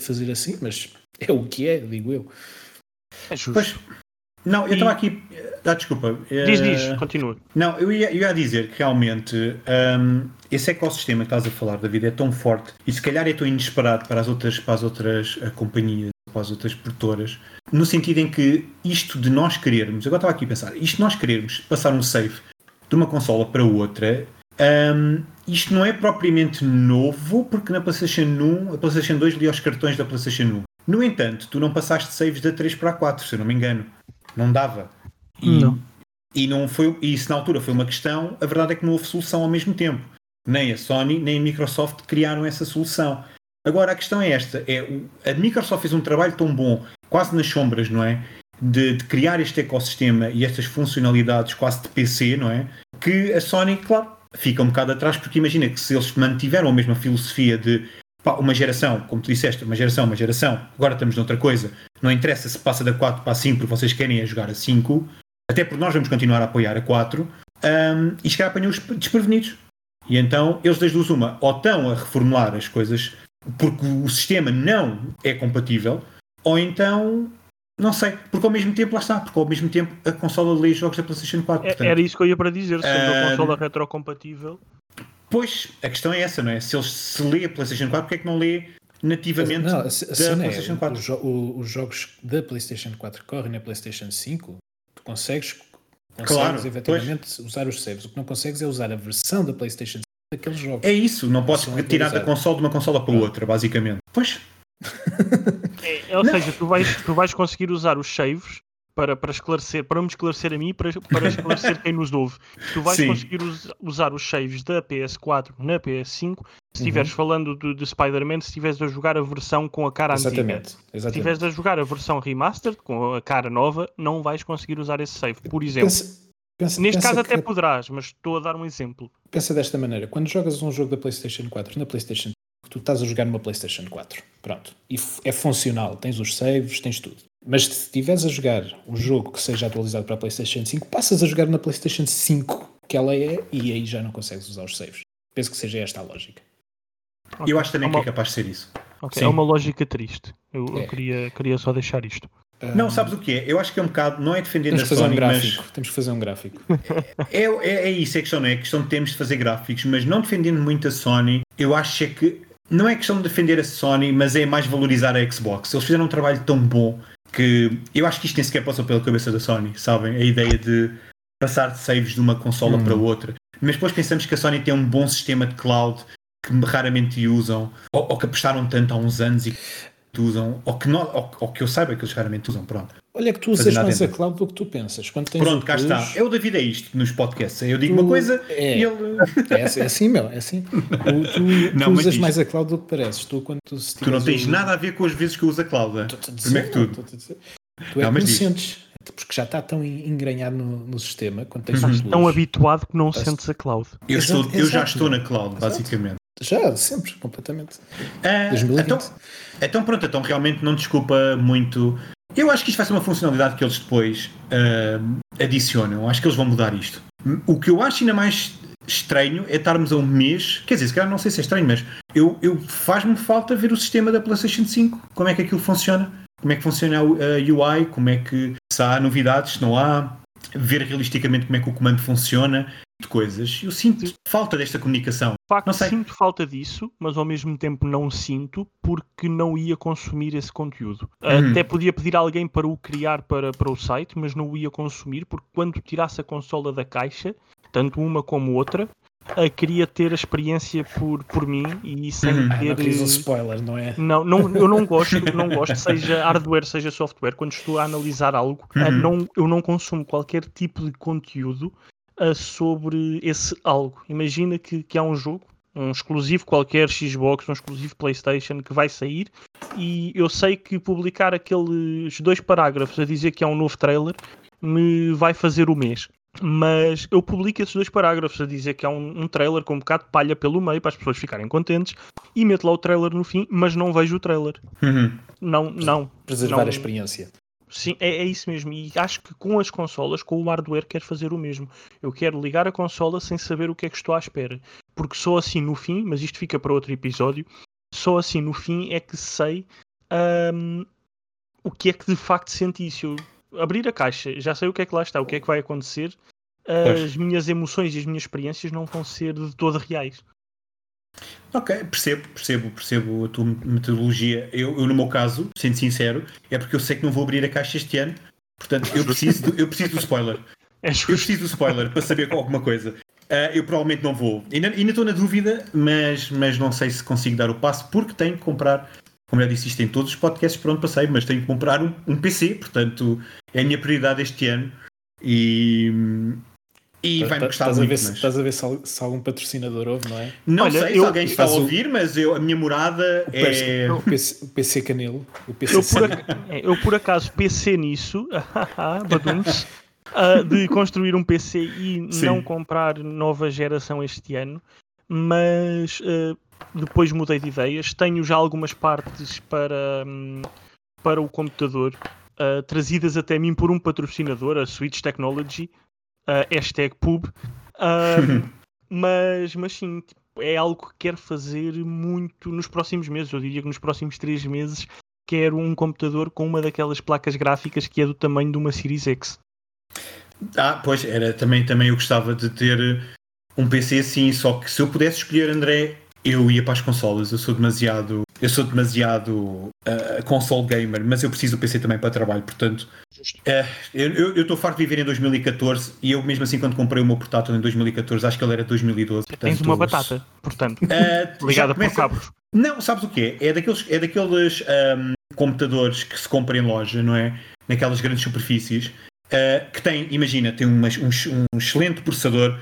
fazer assim, mas é o que é, digo eu. É justo. Pois, não, eu estava aqui. Ah, desculpa. Diz, diz, uh, continua. Não, eu ia, eu ia dizer que realmente um, esse ecossistema que estás a falar, David, é tão forte e se calhar é tão inesperado para as outras, para as outras uh, companhias, para as outras produtoras, no sentido em que isto de nós querermos, agora estava aqui a pensar, isto de nós querermos passar um save de uma consola para outra, um, isto não é propriamente novo, porque na PlayStation 1, a PlayStation 2 lia os cartões da PlayStation 1. No entanto, tu não passaste saves da 3 para a 4, se eu não me engano. Não dava. E, não. E, não foi, e isso na altura foi uma questão, a verdade é que não houve solução ao mesmo tempo. Nem a Sony nem a Microsoft criaram essa solução. Agora a questão é esta: é, a Microsoft fez um trabalho tão bom, quase nas sombras, não é? De, de, criar este ecossistema e estas funcionalidades quase de PC, não é? Que a Sony, claro, fica um bocado atrás, porque imagina que se eles mantiveram a mesma filosofia de pá, uma geração, como tu disseste, uma geração, uma geração, agora estamos noutra coisa, não interessa se passa da 4 para a 5 porque vocês querem é jogar a 5, até porque nós vamos continuar a apoiar a 4, um, e chegar apanham os desprevenidos. E então eles das duas uma, ou estão a reformular as coisas porque o sistema não é compatível, ou então não sei, porque ao mesmo tempo, lá está, porque ao mesmo tempo a consola lê jogos da PlayStation 4. É, portanto, era isso que eu ia para dizer, sendo uh, a consola retrocompatível. Pois, a questão é essa, não é? Se eles se lê a PlayStation 4, porque é que não lê nativamente não, a, a da PlayStation 4? É, o, os jogos da PlayStation 4 correm na PlayStation 5, tu consegues, consegues claro, efetivamente pois. usar os saves. O que não consegues é usar a versão da PlayStation 5 daqueles jogos. É isso, não podes tirar da console de uma consola para outra, basicamente. Pois. É, ou não. seja, tu vais, tu vais conseguir usar os saves para, para esclarecer, para me esclarecer a mim e para, para esclarecer quem nos ouve. Tu vais Sim. conseguir us, usar os saves da PS4 na PS5 se estiveres uhum. falando de, de Spider-Man, se estiveres a jogar a versão com a cara exatamente, antiga. Exatamente. Se estiveres a jogar a versão remastered com a cara nova, não vais conseguir usar esse save, por exemplo. Pensa, pensa, Neste pensa caso até poderás, mas estou a dar um exemplo. Pensa desta maneira, quando jogas um jogo da PlayStation 4 na PlayStation tu estás a jogar numa PlayStation 4, pronto, e é funcional, tens os saves, tens tudo. Mas se estiveres a jogar um jogo que seja atualizado para a PlayStation 5, passas a jogar na PlayStation 5 que ela é e aí já não consegues usar os saves. Penso que seja esta a lógica. Okay. Eu acho também é uma... que é capaz de ser isso. Okay. É uma lógica triste. Eu, é. eu, queria, queria só deixar isto. Não, sabes o que é? Eu acho que é um bocado, não é defender Temos a Sony, um gráfico. mas... Temos que fazer um gráfico. É, é, é isso, é questão, não é? A questão de termos de fazer gráficos, mas não defendendo muito a Sony, eu acho é que não é questão de defender a Sony, mas é mais valorizar a Xbox. Eles fizeram um trabalho tão bom que eu acho que isto nem sequer passou pela cabeça da Sony, sabem? A ideia de passar de saves de uma consola hum. para outra. Mas depois pensamos que a Sony tem um bom sistema de cloud que raramente usam, ou, ou que apostaram tanto há uns anos e que usam, ou que, não, ou, ou que eu saiba que eles raramente usam. Pronto. Olha que tu usas mais a cloud do que tu pensas. Quando tens Pronto, cá está. Eu David é isto nos podcasts. Eu digo tu... uma coisa é. e ele. É, assim, é assim, meu, é assim. Tu, tu, não, tu usas isto... mais a cloud do que pareces. Tu, quando tu, tu não tens o... nada a ver com as vezes que eu uso a cloud. É? Primeiro que tudo. Tu é não, sentes. Porque já está tão engranhado no, no sistema. Quando tens uhum. tão habituado que não sentes a cloud. Eu, estou, eu já estou na cloud, Exato. basicamente. Já, sempre, completamente. 2020. Então, então, pronto, então realmente não desculpa muito eu acho que isto vai ser uma funcionalidade que eles depois uh, adicionam. Acho que eles vão mudar isto. O que eu acho ainda mais estranho é estarmos a um mês. Quer dizer, se calhar não sei se é estranho, mas eu, eu faz-me falta ver o sistema da PlayStation 5. Como é que aquilo funciona? Como é que funciona a UI? Como é que se há novidades, se não há? Ver realisticamente como é que o comando funciona, de coisas. Eu sinto falta desta comunicação. De facto, sinto falta disso, mas ao mesmo tempo não sinto porque não ia consumir esse conteúdo. Uhum. Até podia pedir a alguém para o criar para, para o site, mas não o ia consumir porque quando tirasse a consola da caixa, tanto uma como outra, uh, queria ter a experiência por, por mim e sem uhum. ter. Não um spoiler, não é? Não, não, eu não gosto, não gosto, seja hardware, seja software, quando estou a analisar algo, uhum. uh, não, eu não consumo qualquer tipo de conteúdo uh, sobre esse algo. Imagina que, que há um jogo, um exclusivo qualquer Xbox, um exclusivo PlayStation que vai sair e eu sei que publicar aqueles dois parágrafos a dizer que há um novo trailer me vai fazer o mês mas eu publico esses dois parágrafos a dizer que há um, um, trailer com um bocado de palha pelo meio para as pessoas ficarem contentes e meto lá o trailer no fim, mas não vejo o trailer. Uhum. Não, não. Preservar não, a experiência. Sim, é, é, isso mesmo. E acho que com as consolas, com o hardware, quero fazer o mesmo. Eu quero ligar a consola sem saber o que é que estou à espera. Porque só assim no fim, mas isto fica para outro episódio, só assim no fim é que sei um, o que é que de facto senti. Se eu abrir a caixa, já sei o que é que lá está, o que é que vai acontecer, as minhas emoções e as minhas experiências não vão ser de todo reais. Ok, percebo, percebo, percebo a tua metodologia. Eu, eu, no meu caso, sendo sincero, é porque eu sei que não vou abrir a caixa este ano, portanto eu preciso do, eu preciso do spoiler. É eu preciso do spoiler para saber alguma coisa. Uh, eu provavelmente não vou. Ainda, ainda estou na dúvida, mas, mas não sei se consigo dar o passo, porque tenho que comprar como já disse isto em todos os podcasts por onde passei, mas tenho que comprar um, um PC, portanto é a minha prioridade este ano e, e vai-me custar estás muito. A ver se, Estás a ver se, se, algum patrocinador ouve, não é? Não Olha, sei eu, se alguém está a ouvir, o... mas eu, a minha morada o é. O PC, o PC Canelo. O PC eu, por ac... É, eu, por acaso PC nisso, uh, de construir um PC e Sim. não comprar nova geração este ano, mas uh, depois mudei de ideias. Tenho já algumas partes para, hum, para o computador, uh, trazidas até mim por um patrocinador, a Switch Technology, uh, hashtag pub. Uh, mas, mas sim, tipo, é algo que quero fazer muito nos próximos meses. Eu diria que nos próximos três meses quero um computador com uma daquelas placas gráficas que é do tamanho de uma Series X. Ah, pois, era também, também eu gostava de ter um PC assim, só que se eu pudesse escolher, André, eu ia para as consolas, eu sou demasiado, eu sou demasiado uh, console gamer, mas eu preciso do PC também para trabalho, portanto, uh, eu estou farto de viver em 2014 e eu mesmo assim quando comprei o meu portátil em 2014, acho que ele era 2012. Portanto, Tens uma batata, portanto, uh, ligada começa... por cabos. Não, sabes o que é? É daqueles, é daqueles um, computadores que se compra em loja, não é? Naquelas grandes superfícies, que tem, imagina, tem um, um excelente processador,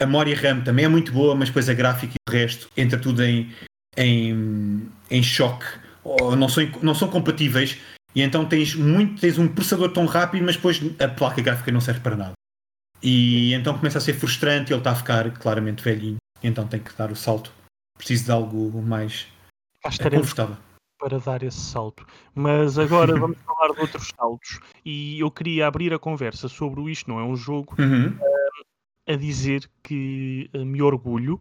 a memória RAM também é muito boa, mas depois a gráfica e o resto entra tudo em, em, em choque, ou não são, não são compatíveis, e então tens, muito, tens um processador tão rápido, mas depois a placa gráfica não serve para nada. E então começa a ser frustrante, ele está a ficar claramente velhinho, então tem que dar o salto. Preciso de algo mais confortável para dar esse salto. Mas agora vamos falar de outros saltos. E eu queria abrir a conversa sobre o Isto Não É um Jogo, uhum a dizer que uh, me orgulho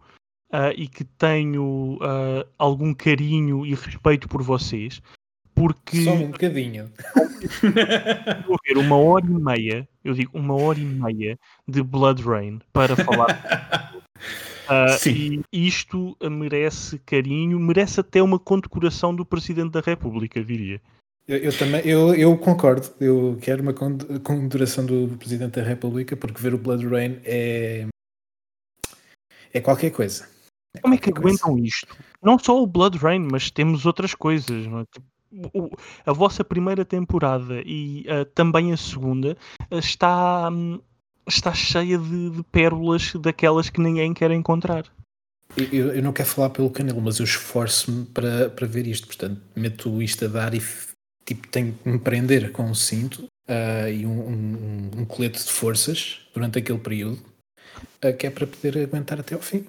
uh, e que tenho uh, algum carinho e respeito por vocês, porque. Só um bocadinho. Vou ver uma hora e meia, eu digo uma hora e meia de Blood Rain para falar. Uh, Sim. E isto merece carinho, merece até uma condecoração do Presidente da República, diria. Eu, eu, também eu, eu concordo. Eu quero uma condecoração do Presidente da República porque ver o Blood Rain é é qualquer coisa. É Como é que aguentam coisa. isto? Não só o Blood Rain, mas temos outras coisas. É? Tipo, o, a vossa primeira temporada e uh, também a segunda uh, está, um, está cheia de, de, pérolas daquelas que ninguém quer encontrar. Eu, eu não quero falar pelo canal, mas eu esforço-me para, para ver isto. Portanto, meto isto a dar e tipo, tenho que me prender com um cinto uh, e um, um, um, colete de forças durante aquele período, uh, que é para poder aguentar até ao fim.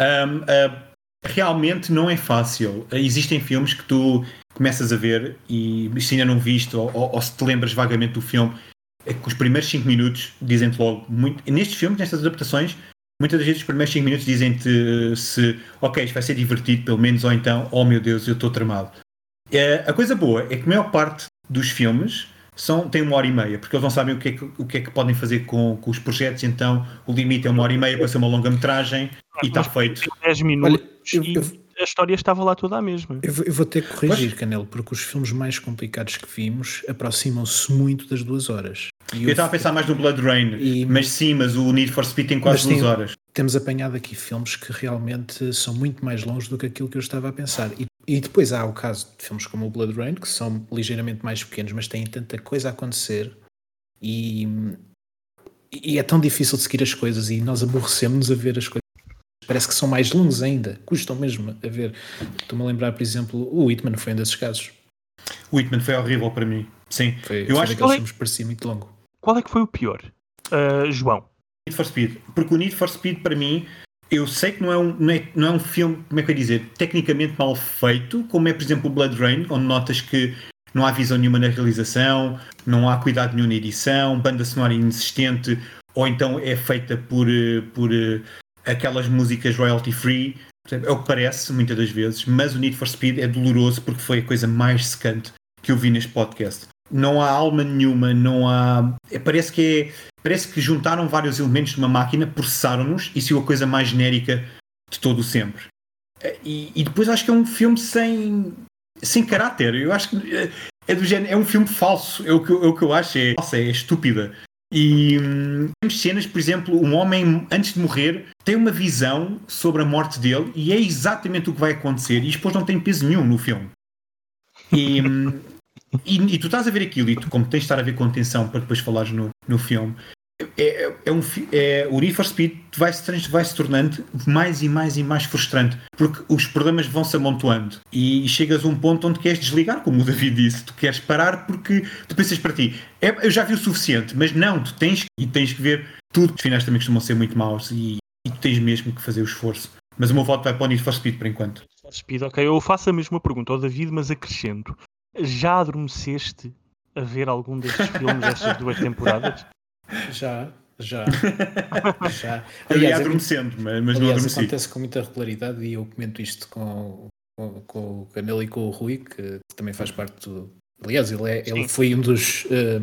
Um, uh, realmente não é fácil. existem filmes que tu começas a ver e se ainda não viste ou, ou, ou se te lembras vagamente do filme, é que os primeiros 5 minutos dizem-te logo muito. Nestes filmes, nestas adaptações, muitas das vezes os primeiros 5 minutos dizem-te se ok, isto vai ser divertido, pelo menos, ou então, oh meu Deus, eu estou tramado. É, a coisa boa é que a maior parte dos filmes são, têm uma hora e meia, porque eles não sabem o que é que, o que, é que podem fazer com, com os projetos, então o limite é uma hora e meia para ser uma longa-metragem e está feito. 10 minutos Olha, eu- e eu- a história estava lá toda a mesma. Eu, vou- eu vou ter que corrigir, Canelo, porque os filmes mais complicados que vimos aproximam-se muito das duas horas. E Eu estava a pensar mais no Blood Rain, E- mas sim, mas o Need for Speed tem quase Mas duas tem- horas. temos apanhado aqui filmes que realmente são muito mais longos do que aquilo que eu estava a pensar. E, e depois há o caso de filmes como o Blood Rain, que são ligeiramente mais pequenos, mas têm tanta coisa a acontecer e, e é tão difícil de seguir as coisas e nós aborrecemos-nos a ver as coisas. Parece que são mais longos ainda, custam mesmo a ver. Estou-me a lembrar, por exemplo, o Whitman foi um desses casos. O Whitman foi horrível para mim. Sim. Foi, Eu foi acho que é- filmes que parecia muito longo. Qual é que foi o pior? Ah, João. Need for Speed. Porque o Need for Speed, para mim, eu sei que não é um, não é, não é um filme, como é que eu ia dizer, tecnicamente mal feito, como é, por exemplo, o Blood Rain, onde notas que não há visão nenhuma na realização, não há cuidado nenhum na edição, banda sonora inexistente, ou então é feita por, eh, por eh, aquelas músicas royalty free. É o que parece, muitas das vezes, mas o Need for Speed é doloroso porque foi a coisa mais secante que eu vi neste podcast. Não há alma nenhuma, não há. é- parece que é. Parece que juntaram vários elementos de uma máquina, processaram-nos e saiu a coisa mais genérica de todo o sempre. E, e depois acho que é um filme sem, sem caráter. Eu acho que é, é do género, é um filme falso. É o que, é o que eu acho, é, é estúpida. E hum, temos cenas, por exemplo, um homem antes de morrer tem uma visão sobre a morte dele e é exatamente o que vai acontecer. E depois não tem peso nenhum no filme. E, hum, e, e tu estás a ver aquilo e tu, como tens de estar a ver com atenção para depois falares no, no filme, é, é- é um, é, o Need for Speed vai se, vai se tornando mais e mais e mais frustrante porque os problemas vão se amontoando e chegas a um ponto onde queres desligar, como o David disse, tu queres parar porque tu pensas para ti, "É, eu já vi o suficiente, mas não, tu tens e tens que ver tudo. Os finais também costumam ser muito maus e, e tu tens mesmo que fazer o esforço. Mas o meu voto vai para o Need for Speed por enquanto. Speed, ok. Eu faço a mesma pergunta ao David, mas acrescento. Já adormeceste a ver algum destes filmes destas duas temporadas? Já, já, já. Eu ia é- adormecendo, mas, mas não Aliás, adormeci. acontece com muita regularidade e eu comento isto com, com, com o Canelo e com o Rui, que também faz parte do. Aliás, ele, é, ele foi um dos eh,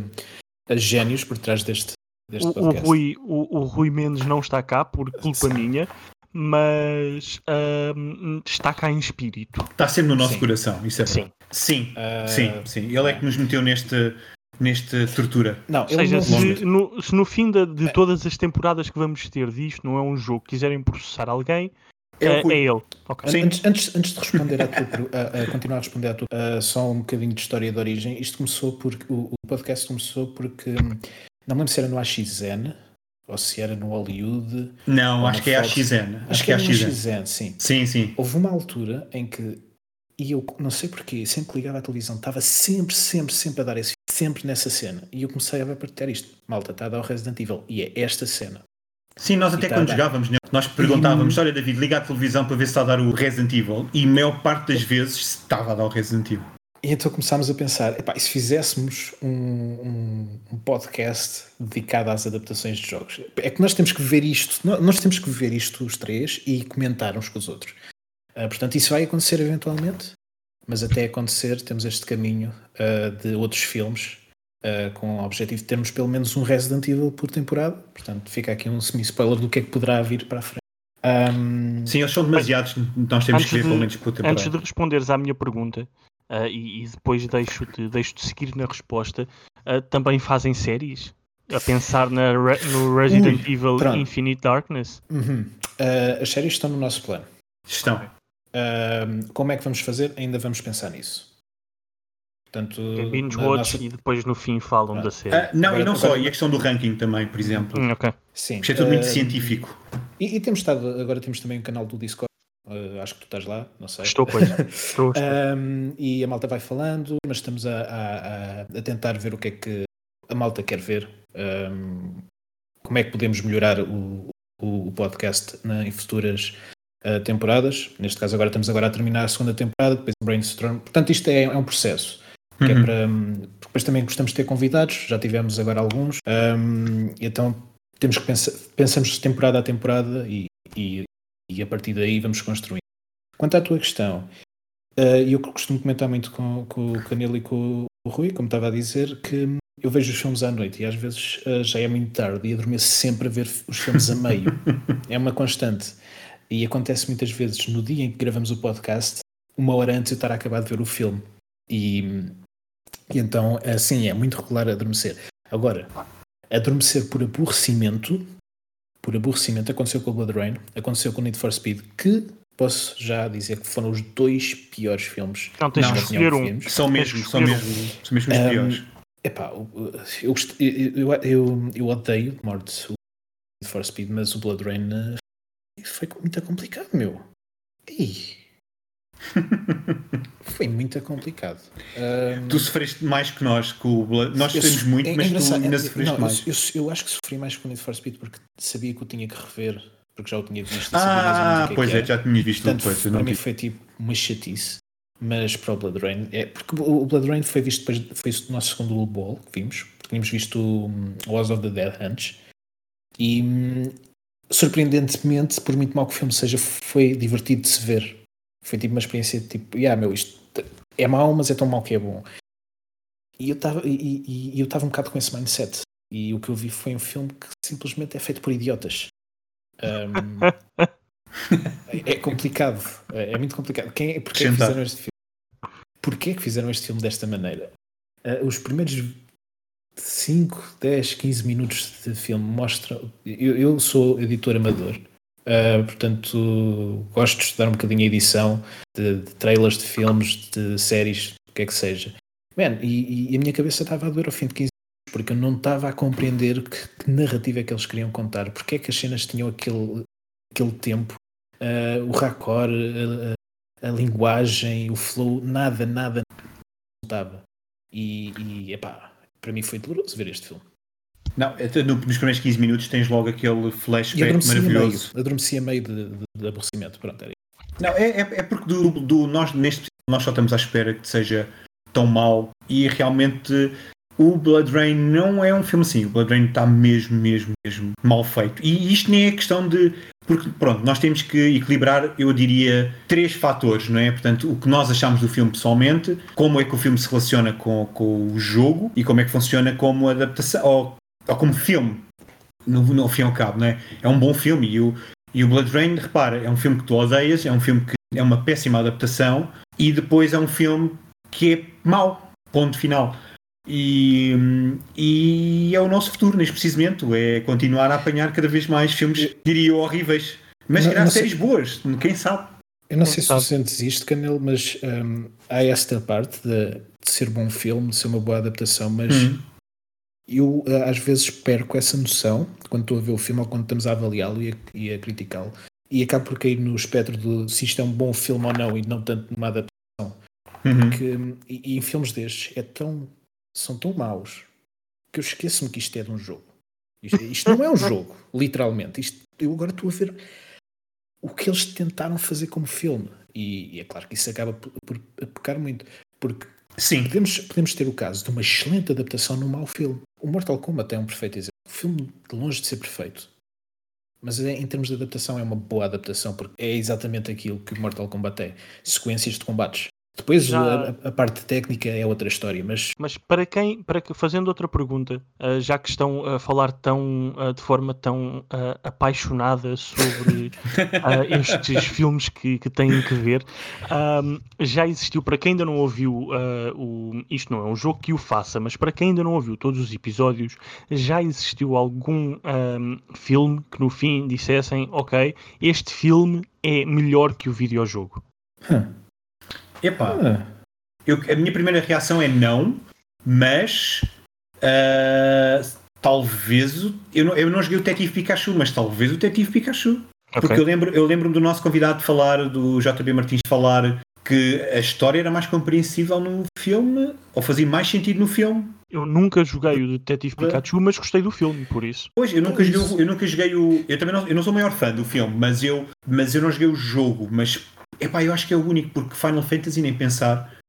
génios por trás deste, deste O, o. Rui, o, o Rui Mendes não está cá por culpa minha, mas ahm, está cá em espírito. Está sempre no nosso Sim. coração, isso é Sim. verdade. Sim, Ah, sim, sim. Ele é que nos meteu neste, neste tortura. Não, Ou seja, não, se no, se no fim de, de todas as temporadas que vamos ter disto não é um jogo, quiserem processar alguém, É é, é ele. Ok. Sim. Antes, antes, antes de responder tua, per- a, a continuar a responder à tua, a só um bocadinho de história de origem, isto começou porque o, o podcast começou porque hum, não me lembro se era no AXN ou se era no Hollywood. Não, Ou acho na que é a. XN. Acho, que é a XN. Sim. Sim, sim. Houve uma altura em que, e eu não sei porquê, sempre que ligava à televisão, estava sempre, sempre, sempre a dar esse sempre nessa cena. E eu comecei a partilhar isto. Malta, está a dar o Resident Evil. E é esta cena. Sim, nós até tá quando jogávamos, né, nós perguntávamos, olha David, liga à televisão para ver se está a dar o Resident Evil. E a maior parte das vezes estava a dar o Resident Evil. E então começámos a pensar, epá, e se fizéssemos um, um- um podcast dedicado às adaptações de jogos? É que nós temos que ver isto, nó- nós temos que ver isto os três e comentar uns com os outros. Ah, portanto, isso vai acontecer eventualmente, mas até acontecer temos este caminho ah, de outros filmes ah, com o objetivo de termos pelo menos um Resident Evil por temporada. Portanto, fica aqui um semi-spoiler do que é que poderá vir para a frente. Ahm, Sim, eles são demasiados, nós temos Antes que ver de- pelo menos por temporada. Antes de responderes à minha pergunta, ah, e, e depois deixo-te deixo seguir na resposta, ah, também fazem séries? A pensar na Re- no Resident Evil pronto. Infinite Darkness? uhum. Ah, as séries estão no nosso plano. Estão. Como é que vamos fazer? Ainda vamos pensar nisso. Portanto, Binge na watch nossa- e depois no fim falam Ah. da série. Ah, não, Agora- e não só, agora- e a questão do ranking também, por exemplo. Hum, ok. Sim. Isto é tudo muito ahm, científico. E, e temos estado, agora temos também um canal do Discord. Ah, acho que tu estás lá, não sei. Estou, pois. Estou, estou. Ahm, e a malta vai falando, mas estamos a, a- a- tentar ver o que é que a malta quer ver. ahm, como é que podemos melhorar o, o- o podcast na- em futuras ah, temporadas. Neste caso, agora estamos agora a terminar a segunda temporada, depois o brainstorm. Portanto, isto é, é um processo. Que é Uhum. para, hum, porque depois também gostamos de ter convidados, já tivemos agora alguns, e então temos que pensar, pensamos temporada a temporada e, e, e a partir daí vamos construir. Quanto à tua questão, eh, eu costumo comentar muito com, com o Canelo e com, o Rui, como estava a dizer, que eu vejo os filmes à noite e às vezes uh, já é muito tarde e adormeço sempre a ver os filmes a meio. é uma constante. E acontece muitas vezes no dia em que gravamos o podcast, uma hora antes eu estar a acabar de ver o filme. E, e então, assim, é muito regular adormecer. Agora, adormecer por aborrecimento, por aborrecimento, aconteceu com o Blood Rain, aconteceu com o Need for Speed, que posso já dizer que foram os dois piores filmes. Não, tens que escolher um. São mesmo, são mesmo, são mesmo os um, piores. Epá, eu, eu, eu, eu, odeio de morte o Need for Speed, mas o Blood Rain eh, foi muito complicado, meu. Ih. Foi muito complicado. Um... Tu sofreste mais que nós com o Blood. Nós sofremos muito, é, mas tu ainda sofreste não, mais. Eu, eu, eu, acho que sofri mais com o Need for Speed porque sabia que eu tinha que rever, porque já o tinha visto. Ah, é pois é, é, já tinha visto Portanto, depois. Para mim foi tipo uma chatice. Mas para o Blood Rain, é, porque o Blood Rain foi visto depois, foi o nosso segundo Blue Ball que vimos, tínhamos visto o um, Wars of the Dead Hunts e hum, surpreendentemente, por muito mal que o filme seja, foi divertido de se ver. Foi tipo uma experiência de tipo, yeah, meu, isto é mau, mas é tão mau que é bom. E eu estava e, e, eu um bocado com esse mindset. E o que eu vi foi um filme que simplesmente é feito por idiotas. Um, é complicado. É, é muito complicado. Quem, porquê que fizeram este filme? Porquê que fizeram este filme desta maneira? Uh, os primeiros 5, 10, 15 minutos de filme mostram. Eu, eu sou editor amador Uh, portanto, gosto de estudar um bocadinho a edição de, de, trailers de filmes, de séries, o que é que seja. Man, e, e, a minha cabeça estava a doer ao fim de 15 minutos, porque eu não estava a compreender que, que, narrativa é que eles queriam contar, porque é que as cenas tinham aquele, aquele tempo, uh, o raccord, a, a, a, linguagem, o flow, nada, nada, estava. E, e epá, para mim foi doloroso ver este filme. Não, nos primeiros 15 minutos tens logo aquele flashback maravilhoso. Meio, adormeci a meio de, de, de aborrecimento. Pronto, era Não, é, é, é porque do, do, nós, neste nós só estamos à espera que seja tão mau e realmente o Blood Rain não é um filme assim. O Blood Rain está mesmo, mesmo, mesmo mal feito. E isto nem é questão de. Porque, pronto, nós temos que equilibrar, eu diria, três fatores, não é? Portanto, o que nós achamos do filme pessoalmente, como é que o filme se relaciona com, com o jogo e como é que funciona como adaptação, ou ou como filme, no, no fim ao cabo, não é? É um bom filme. E o, e o Blood Rain, repara, é um filme que tu odeias, é um filme que é uma péssima adaptação e depois é um filme que é mau, ponto final. E, e é o nosso futuro neste precisamente, é continuar a apanhar cada vez mais filmes, diria horríveis, mas criar séries boas, quem sabe. Eu não sei se tu sentes isto, Canelo, mas um, há esta parte de, de, ser bom filme, de ser uma boa adaptação, mas hum eu eh, às vezes perco essa noção quando estou a ver o filme ou quando estamos a avaliá-lo e a, a criticá-lo e acabo por cair no espectro de se isto é um bom filme ou não e não tanto numa adaptação uhum. que, e, e, em filmes destes é tão, são tão maus que eu esqueço-me que isto é de um jogo isto, isto não é um jogo literalmente isto, eu agora estou a ver o que eles tentaram fazer como filme e, e é claro que isso acaba por, por pecar muito porque Sim. Podemos, podemos ter o caso de uma excelente adaptação num mau filme. O Mortal Kombat é um perfeito exemplo. O filme, de longe de ser perfeito, mas é, em termos de adaptação é uma boa adaptação, porque é exatamente aquilo que o Mortal Kombat é: sequências de combates. Depois Já... a, a, parte técnica é outra história, mas... Mas para quem, para que, fazendo outra pergunta, uh, já que estão a falar tão, uh, de forma tão uh, apaixonada sobre estes filmes que, que têm que ver, já existiu, para quem ainda não ouviu, o, isto não é um jogo que o faça, mas para quem ainda não ouviu todos os episódios, já existiu algum um, filme que no fim dissessem, ok, este filme é melhor que o videojogo? Hum. Epá, ah. eu, a minha primeira reação é não, mas uh, talvez eu não, eu não joguei o Detetive Pikachu, mas talvez o Detetive Pikachu. Okay. Porque eu lembro, eu lembro do nosso convidado de falar, do JB Martins falar que a história era mais compreensível no filme, ou fazia mais sentido no filme. Eu nunca joguei o Detetive Pikachu, mas gostei do filme, por isso. Pois, eu nunca, joguei, eu nunca joguei o. Eu também não, eu não sou o maior fã do filme, mas eu, mas eu não joguei o jogo. Mas Epá, eu acho que é o único, porque Final Fantasy nem pensar.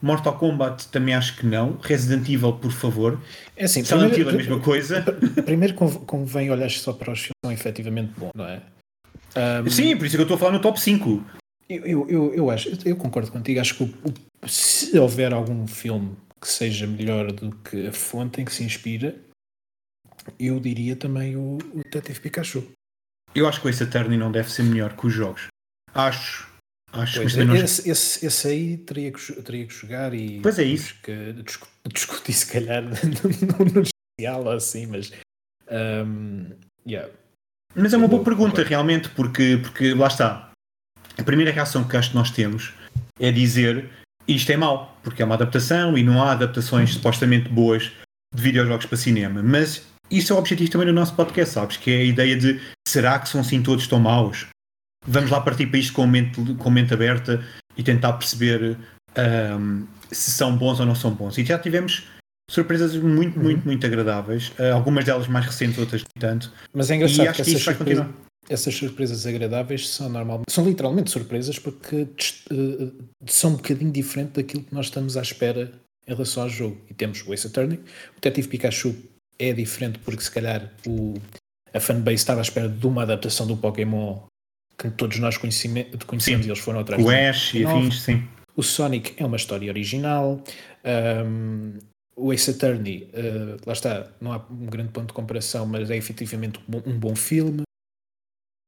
Mortal Kombat também acho que não. Resident Evil, por favor. É assim, Silent Hill a mesma coisa. Primeiro convém olhar só para os filmes que são efetivamente bons, não é? Um, Sim, por isso é que eu estou a falar no top 5. Eu, eu, eu, eu acho, eu concordo contigo. Acho que o, o, se houver algum filme que seja melhor do que a fonte em que se inspira, eu diria também o, o Detetive Pikachu. Eu acho que o Ace Attorney não deve ser melhor que os jogos. Acho. Acho Pois, também não- esse, esse, esse aí teria que, teria que jogar e Pois é isso. que discu- discutir se calhar no, especial ou assim, mas um, yeah. Mas é uma boa pergunta, realmente, porque, porque lá está. A primeira reação que acho que nós temos é dizer isto é mau, porque é uma adaptação e não há adaptações supostamente boas de videojogos para cinema. Mas isso é o objetivo também do nosso podcast, sabes? Que é a ideia de será que são assim todos tão maus? Vamos lá partir para isto com a mente, com mente aberta e tentar perceber ahm, se são bons ou não são bons. E já tivemos surpresas muito, muito, muito agradáveis. Ah, algumas delas mais recentes, outras nem tanto. Mas é E engraçado acho que que essas isso vai surpresas, continuar. essas surpresas agradáveis são normalmente são literalmente surpresas porque eh, são um bocadinho diferente daquilo que nós estamos à espera em relação ao jogo. E temos o Ace Attorney, o Detetive Pikachu é diferente porque se calhar o, a fanbase estava à espera de uma adaptação do Pokémon que todos nós conhecemos Sim. e eles foram atrás O Ash e afins, sim. O Sonic é uma história original. Um, o Ace Attorney, uh, lá está, não há um grande ponto de comparação, mas é efetivamente um bom, um bom filme.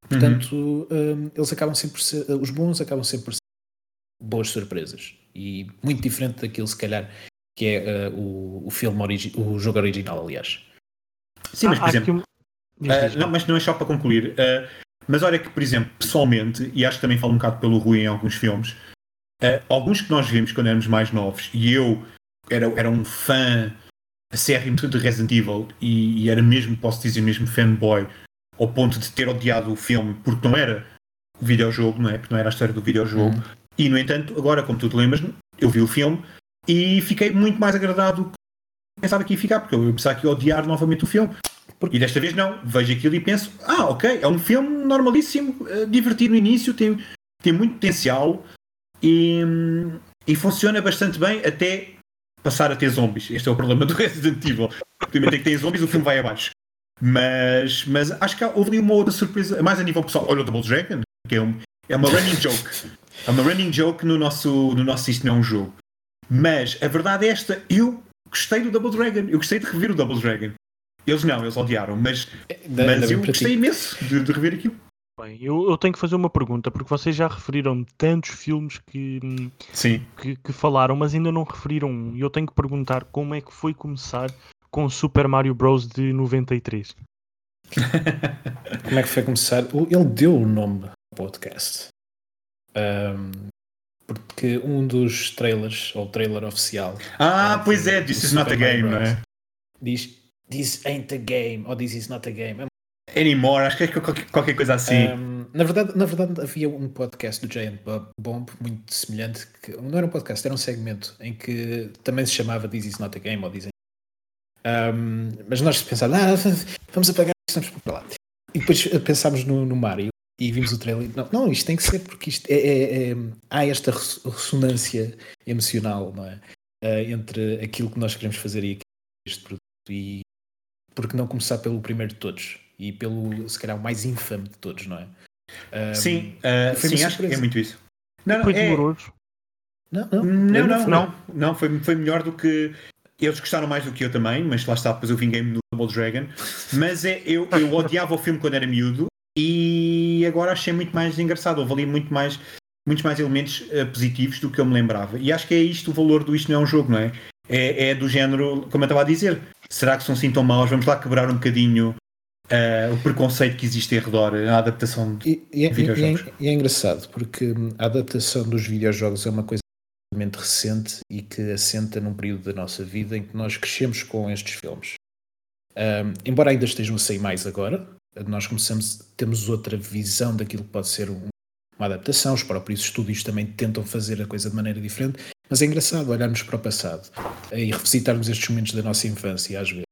Portanto, um, eles acabam sempre por ser, os bons acabam sempre por ser boas surpresas. E muito diferente daquilo, se calhar, que é uh, o, o filme, o jogo original, aliás. Sim, mas por há exemplo, um- ah, diz, não, mas não é só para concluir. ah, mas olha que, por exemplo, pessoalmente, e acho que também falo um bocado pelo Rui em alguns filmes, ah, alguns que nós vimos quando éramos mais novos, e eu era, era um fã acérrimo de Resident Evil, e, e era mesmo, posso dizer, mesmo fanboy, ao ponto de ter odiado o filme, porque não era o videojogo, não é? Porque não era a história do videojogo. Uhum. E, no entanto, agora, como tu te lembras, eu vi o filme e fiquei muito mais agradado do que pensava que ia ficar, porque eu pensava que ia odiar novamente o filme. E desta vez não, vejo aquilo e penso, ah, ok, é um filme normalíssimo, eh, divertido no início, tem, tem muito potencial e, e funciona bastante bem até passar a ter zombies. Este é o problema do Resident Evil. Ultimamente que tem zombies, o filme vai abaixo. Mas, mas acho que houve ali uma outra surpresa, mais a nível pessoal. Olha o Double Dragon, que é, um, é uma running joke. É uma running joke no nosso, no nosso Isto Não é um Jogo. Mas a verdade é esta: eu gostei do Double Dragon, eu gostei de rever o Double Dragon. Eles não, eles odiaram, mas, Da- mas da- eu gostei imenso de, de rever aquilo. Bem, eu, eu tenho que fazer uma pergunta, porque vocês já referiram tantos filmes que, Sim. que, que falaram, mas ainda não referiram um. E eu tenho que perguntar como é que foi começar com Super Mario Bros. de 93. Como é que foi começar? Ele deu o nome ao podcast. Um, porque um dos trailers, ou trailer oficial, Ah, pois é, This is Super not a game, não é? diz This ain't a game, ou This is not a game. Anymore, acho que é qualquer, coisa assim. Um, na, verdade, na verdade, havia um podcast do Giant Bo- Bomb muito semelhante, que não era um podcast, era um segmento em que também se chamava This is not a game, ou This ain't um, mas nós pensámos, ah, vamos apagar isto, vamos para lá. E depois eh, pensámos no, no Mario e vimos o trailer. Não, não, isto tem que ser porque isto é, é- é- há esta res- ressonância emocional, não é? Ah, entre aquilo que nós queremos fazer e este produto. E porque não começar pelo primeiro de todos e pelo, se calhar, o mais infame de todos, não é? Um, sim, foi uma sim acho que é muito isso. Não, não, Foi é, doloroso. Não, não, Não, não, fui. não, não, foi, foi melhor do que. Eles gostaram mais do que eu também, mas lá está, depois eu vinguei-me no Double Dragon. Mas é, eu, eu odiava o filme quando era miúdo e agora achei muito mais engraçado. Houve ali muito mais, muitos mais elementos eh, positivos do que eu me lembrava. E acho que é isto o valor do Isto Não é um Jogo, não é? É, é do género, como eu estava a dizer, será que são assim tão maus? Vamos lá quebrar um bocadinho eh, o preconceito que existe em redor à adaptação de. E, e é, Videojogos. e é- e é engraçado porque hum, a adaptação dos videojogos é uma coisa relativamente recente e que assenta num período da nossa vida em que nós crescemos com estes filmes. Hum, embora ainda estejam a sair mais agora, nós começamos, temos outra visão daquilo que pode ser um- uma adaptação, os próprios estúdios também tentam fazer a coisa de maneira diferente, mas é engraçado olharmos para o passado e revisitarmos estes momentos da nossa infância às vezes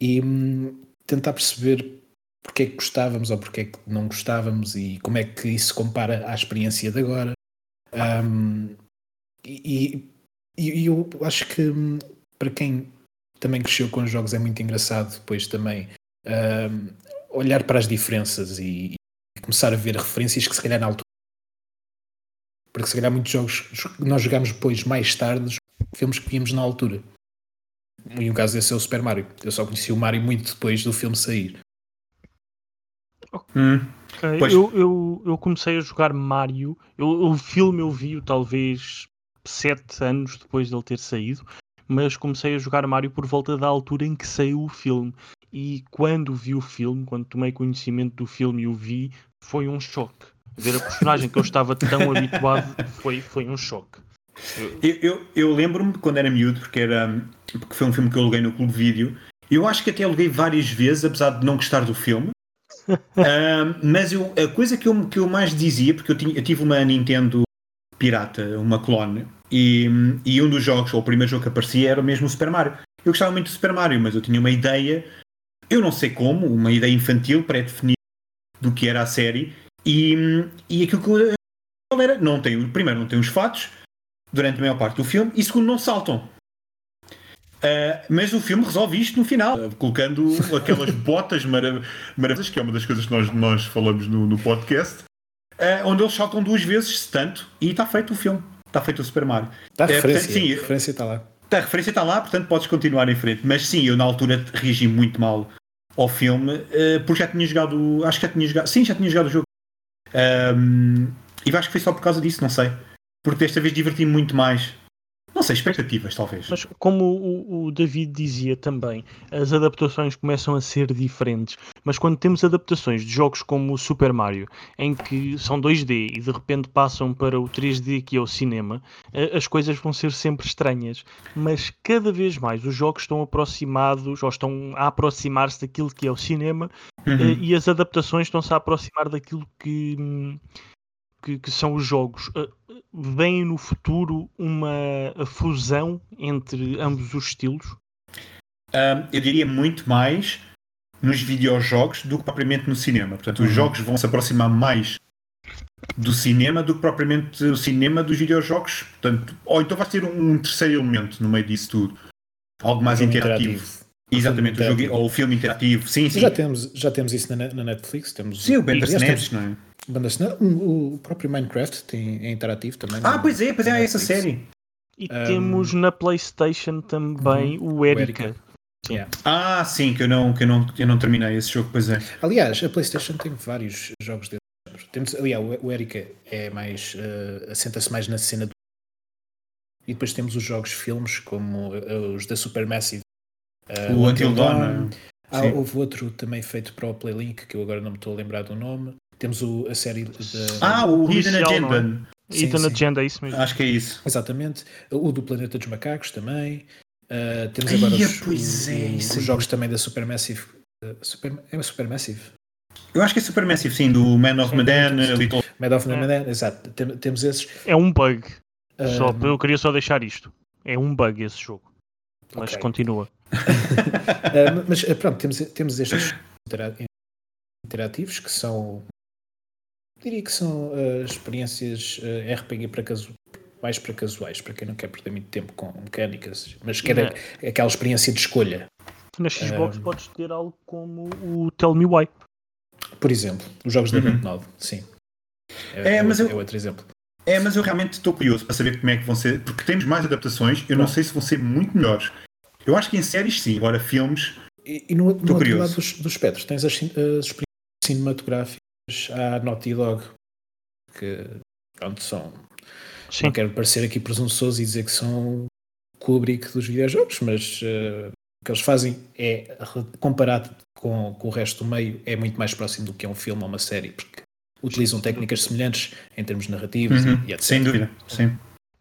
e hum, tentar perceber porque é que gostávamos ou porque é que não gostávamos e como é que isso se compara à experiência de agora. Um, e, e- e eu acho que hum, para quem também cresceu com os jogos é muito engraçado depois também um, olhar para as diferenças e, e começar a ver referências que se calhar na altura porque se calhar muitos jogos que nós jogámos depois mais tarde filmes que víamos na altura. E um caso desse é o Super Mario. Eu só conheci o Mario muito depois do filme sair. Hum. Ok, Pois. Eu, eu, eu comecei a jogar Mario. Eu, o filme eu vi talvez sete anos depois dele ter saído, mas comecei a jogar Mario por volta da altura em que saiu o filme. E quando vi o filme, quando tomei conhecimento do filme e o vi, foi um choque. Ver a personagem que eu estava tão habituado foi, foi um choque. Eu, eu, eu lembro-me de quando era miúdo, porque, era, porque foi um filme que eu aluguei no Clube Vídeo. Eu acho que até aluguei várias vezes, apesar de não gostar do filme. Ahm, mas eu, a coisa que eu, que eu mais dizia, porque eu, tinha, eu tive uma Nintendo pirata, uma clone, e, e um dos jogos, ou o primeiro jogo que aparecia, era mesmo o Super Mario. Eu gostava muito do Super Mario, mas eu tinha uma ideia, eu não sei como, uma ideia infantil, pré-definida do que era a série, e, e aquilo que eu era, não tem, o- primeiro, não tem os fatos, durante a maior parte do filme, e segundo, não saltam. Uh, mas o filme resolve isto no final, uh, colocando aquelas botas mara- maravilhosas, que é uma das coisas que nós, nós falamos no, no podcast, uh, onde eles saltam duas vezes, se tanto, e está feito o filme. Está feito o Super Mario. Dá É, referência, portanto, sim, a referência está lá. A referência está lá, portanto podes continuar em frente. Mas sim, eu na altura reagi muito mal ao filme, uh, porque já tinha jogado. Acho que já tinha jogado. Sim, já tinha jogado o jogo. Um, e acho que foi só por causa disso, não sei. Porque desta vez diverti-me muito mais. Não sei, expectativas, talvez. Mas como o, o David dizia também, as adaptações começam a ser diferentes. Mas quando temos adaptações de jogos como o Super Mario, em que são 2D e de repente passam para o 3D que é o cinema, as coisas vão ser sempre estranhas. Mas cada vez mais os jogos estão aproximados ou estão a aproximar-se daquilo que é o cinema Uhum. eh, e as adaptações estão-se a aproximar daquilo que, hum, que, que são os jogos. Eh, Vem no futuro uma fusão entre ambos os estilos? Um, eu diria muito mais nos videojogos do que propriamente no cinema. Portanto, os Uhum. jogos vão se aproximar mais do cinema do que propriamente o cinema dos videojogos. Portanto, ou então vai ter um terceiro elemento no meio disso tudo. Algo mais Filme interativo. Exatamente, o jogo, ou o filme interativo. Sim, sim. Já temos, já temos isso na, na Netflix. Temos Sim, o Bandersnatch, não é? O, próprio Minecraft tem, é interativo também. Ah, no- pois é, pois é, há essa série. E Um, temos na PlayStation também o Erika. Erika. Yeah. Ah, sim, que eu não, que eu não, eu não terminei esse jogo, pois é. Aliás, a PlayStation tem vários jogos desse género. Temos, aliás, o- Erika é mais. eh, assenta-se mais na cena do. E depois temos os jogos filmes, como eh, os da Supermassive. Eh, o Until Dawn. Ah, houve outro também feito para o Playlink, que eu agora não me estou a lembrar do nome. Temos o, a série de. Ah, o Hidden é? Agenda. Hidden. Agenda, é isso mesmo. Acho que é isso. Exatamente. O do Planeta dos Macacos também. Uh, temos Ai, agora os, pois é, os aí. jogos também da Supermassive. uh, Super, é Supermassive? Eu acho que é Supermassive, sim, do Man of Medan. Little. Mad of É. Medan, exato. Tem- temos esses. É um bug. Só, Uh, eu queria só deixar isto. É um bug esse jogo. Mas Ok. continua. Uh, mas uh, pronto, temos, temos estes intera- interativos que são. Diria que são uh, experiências uh, RPG para casu mais para casuais, para quem não quer perder muito tempo com mecânicas, mas quer a- aquela experiência de escolha. Na Xbox Um, podes ter algo como o Tell Me Why. Por exemplo, os jogos da Uhum. Dontnod, sim. É, mas outro, eu- é outro exemplo. É, mas eu realmente estou curioso para saber como é que vão ser, porque temos mais adaptações, eu não sei se vão ser muito melhores. Eu acho que em séries sim, agora filmes. E, e no, no outro lado dos, dos espectros tens as, as experiências cinematográficas à Naughty Dog, que pronto, são. Sim. Não quero parecer aqui presunçoso e dizer que são Kubrick dos videojogos, mas eh, o que eles fazem é, comparado com, com o resto do meio, é muito mais próximo do que é um filme ou uma série, porque utilizam técnicas semelhantes em termos narrativos Uhum, e etc. sem dúvida, sim.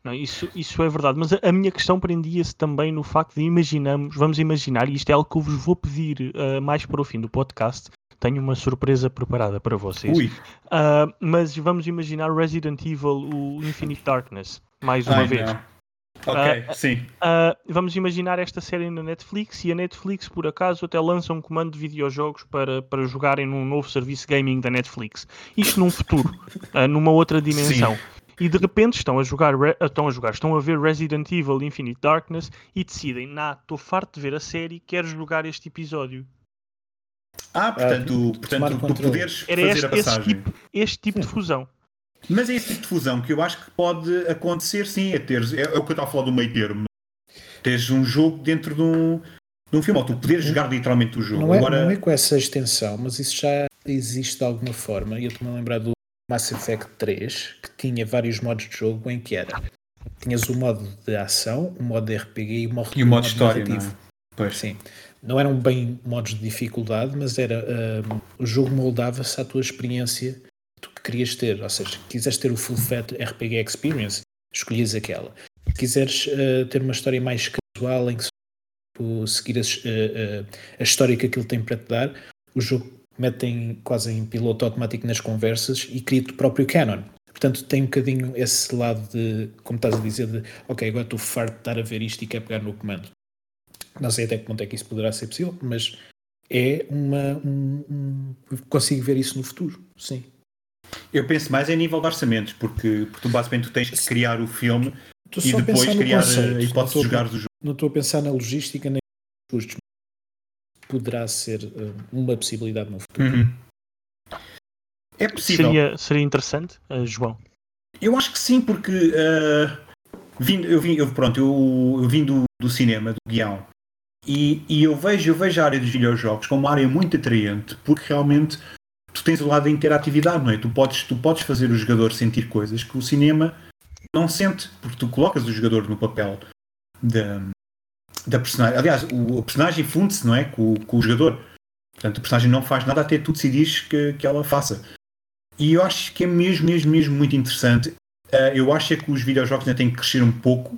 Não, isso, isso é verdade, mas a, a minha questão prendia-se também no facto de imaginamos, vamos imaginar, e isto é algo que eu vos vou pedir ah, mais para o fim do podcast. Tenho uma surpresa preparada para vocês. Ui, Ah, mas vamos imaginar Resident Evil, o Infinite Darkness, mais uma ai, vez. não. Ok, sim. Ah, vamos imaginar esta série na Netflix e a Netflix, por acaso, até lança um comando de videojogos para, para jogarem num novo serviço gaming da Netflix. Isto num futuro, ah, numa outra dimensão. E de repente estão a jogar, ah, estão a jogar, estão a ver Resident Evil Infinite Darkness e decidem, nah, estou farto de ver a série, quero jogar este episódio. Ah, portanto, tomar portanto tu poderes Era fazer este, a esse passagem. tipo, este tipo de fusão. Mas é esse tipo de fusão que eu acho que pode acontecer, sim, é teres, é, é o que eu estava a falar do meio termo. Teres um jogo dentro de um, de um filme, ou tu poderes jogar literalmente o jogo. Não é, Agora, não é com essa extensão, mas isso já existe de alguma forma. E eu estou-me a lembrar do Mass Effect 3, que tinha vários modos de jogo em que era. Tinhas o modo de ação, o modo de RPG e o modo, e o modo história, não narrativo. é? Pois. Sim. Não eram bem modos de dificuldade, mas era hum, o jogo moldava-se à tua experiência que tu querias ter. Ou seja, quiseres ter o full fat RPG experience, escolhias aquela. Se quiseres uh, ter uma história mais casual em que tipo, seguir as- uh, uh, a história que aquilo tem para te dar, o jogo mete em, quase em piloto automático nas conversas e cria-te o próprio canon. Portanto, tem um bocadinho esse lado de, como estás a dizer, de ok, agora estou farto de estar a ver isto e quero pegar no comando. Não sei até que ponto é que isso poderá ser possível, mas é uma. Um, um- consigo ver isso no futuro, sim. Eu penso mais em nível de orçamentos, porque, porque tu basicamente tu tens que criar o filme e depois criar conceito, a hipótese de a- jogar do jogo. Não estou a pensar na logística nem nos custos. Poderá ser uh, uma possibilidade no futuro. Uhum. É possível. Seria, seria interessante, eh, João. Eu acho que sim, porque ah, vim- eu vim, eu, pronto, eu, eu vim do, do cinema, do guião, e, e eu, vejo, eu vejo a área dos videojogos como uma área muito atraente, porque realmente tu tens o lado da interatividade, não é? Tu podes, tu podes fazer o jogador sentir coisas que o cinema não sente, porque tu colocas o jogador no papel da, da personagem. Aliás, o, o personagem funde-se, não é? Com, com o jogador. Portanto, o personagem não faz nada até tu decidires que, que ela faça. E eu acho que é mesmo, mesmo, mesmo muito interessante. Uh, eu acho é que os videojogos ainda têm que crescer um pouco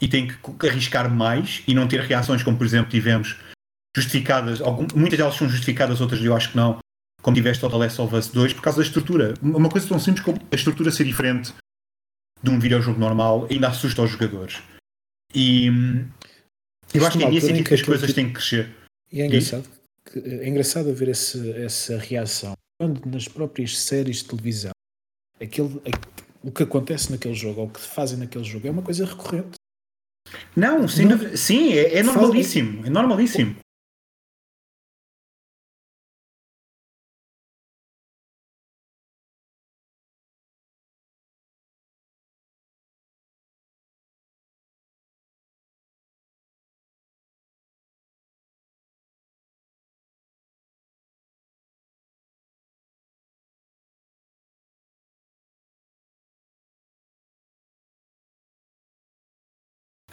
e têm que arriscar mais e não ter reações como, por exemplo, tivemos justificadas. Algum, muitas delas são justificadas, outras eu acho que não. Como tiveste o The Last of Us 2, por causa da estrutura. Uma coisa tão simples como a estrutura ser diferente de um videojogo normal ainda assusta os jogadores. E hum, eu acho que é nesse sentido que as coisas têm que crescer. E é engraçado, é engraçado ver esse, essa reação. Quando nas próprias séries de televisão, aquele, o que acontece naquele jogo, ou o que fazem naquele jogo, é uma coisa recorrente. Não, sem Não. dúvida. Sim, é, é normalíssimo. É normalíssimo.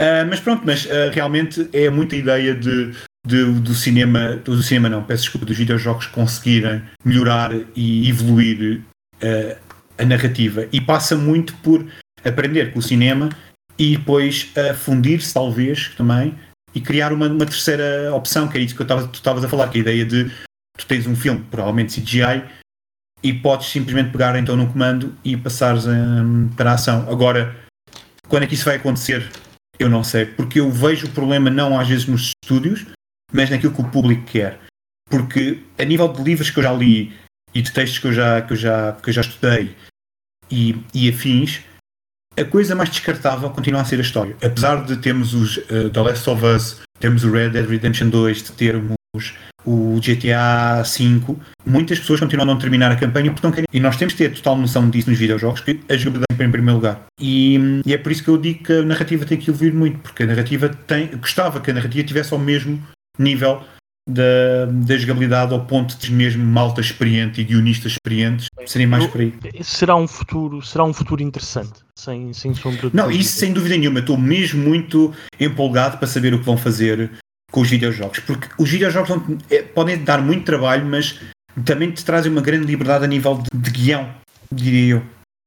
Ah, mas pronto, mas ah, realmente é muita ideia de, de- do cinema, do cinema não, peço desculpa, dos videojogos conseguirem melhorar e evoluir ah, a narrativa. E passa muito por aprender com o cinema e depois fundir-se, talvez, também, e criar uma, uma terceira opção, que é isso que eu tava, tu estavas a falar, que é a ideia de tu tens um filme, provavelmente CGI, e podes simplesmente pegar então no comando e passares hum, para a ação. Agora, quando é que isso vai acontecer? Eu não sei, porque eu vejo o problema não às vezes nos estúdios, mas naquilo que o público quer. Porque a nível de livros que eu já li e de textos que eu já, que eu já, que eu já estudei e, e afins, a coisa mais descartável continua a ser a história. Apesar de termos os uh, The Last of Us, termos o Red Dead Redemption 2, de termos o GTA V, muitas pessoas continuam a não terminar a campanha porque não querem. E nós temos que ter total noção disso nos videojogos, que a jogabilidade é em primeiro lugar. E, e é por isso que eu digo que a narrativa tem que evoluir muito, porque a narrativa tem. Gostava que a narrativa tivesse ao mesmo nível da, da jogabilidade, ao ponto de mesmo malta experiente e guionistas experientes serem mais por aí. Será um futuro, será um futuro interessante, sem, sem sombra de Não, isso sem dúvida nenhuma. Estou mesmo muito empolgado para saber o que vão fazer com os videojogos. Porque os videojogos vão- é, podem dar muito trabalho, mas também te trazem uma grande liberdade a nível de, de guião, diria eu.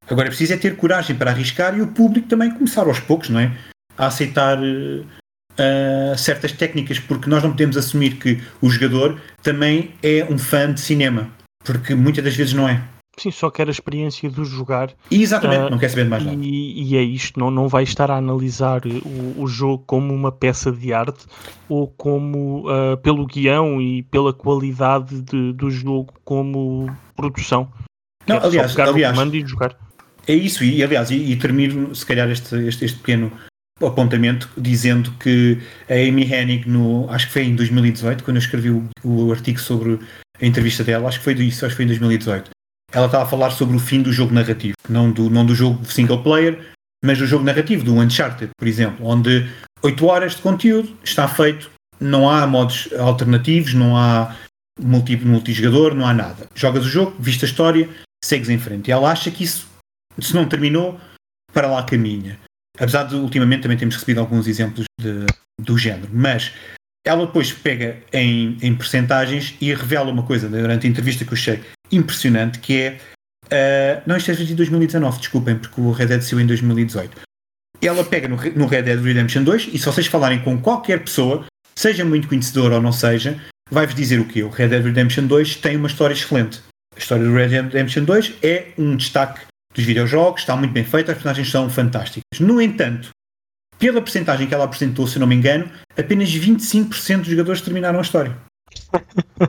Agora é preciso é ter coragem para arriscar e o público também começar aos poucos, não é? A aceitar ah, certas técnicas, porque nós não podemos assumir que o jogador também é um fã de cinema. Porque muitas das vezes não é. Sim, só quer a experiência de jogar E exatamente, Ah, não quer saber de mais nada. e, e é isto, não, não vai estar a analisar o, o jogo como uma peça de arte ou como ah, pelo guião e pela qualidade de- do jogo como produção. Não, Quer aliás, aliás, e jogar. É isso, e aliás, e, e termino se calhar este, este, este pequeno apontamento dizendo que a Amy Hennig, no, acho que foi em 2018, quando eu escrevi o, o artigo sobre a entrevista dela, acho que foi isso, acho que foi em 2018. Ela estava a falar sobre o fim do jogo narrativo, não do, não do jogo single player, mas do jogo narrativo, do Uncharted, por exemplo, onde 8 horas de conteúdo está feito, não há modos alternativos, não há multi, multijogador, não há nada. Jogas o jogo, viste a história, segues em frente. E ela acha que isso, se não terminou, para lá caminha. Apesar de ultimamente também temos recebido alguns exemplos de, do género, mas ela depois pega em, em percentagens e revela uma coisa durante a entrevista que eu achei impressionante, que é uh, não, isto é de 2019, desculpem, porque o Red Dead saiu em 2018. Ela pega no, no Red Dead Redemption 2 e se vocês falarem com qualquer pessoa, seja muito conhecedor ou não seja, vai-vos dizer o quê? O Red Dead Redemption 2 tem uma história excelente. A história do Red Dead Redemption 2 é um destaque dos videojogos, está muito bem feita, as personagens são fantásticas. No entanto, pela percentagem que ela apresentou, se não me engano, apenas 25% dos jogadores terminaram a história.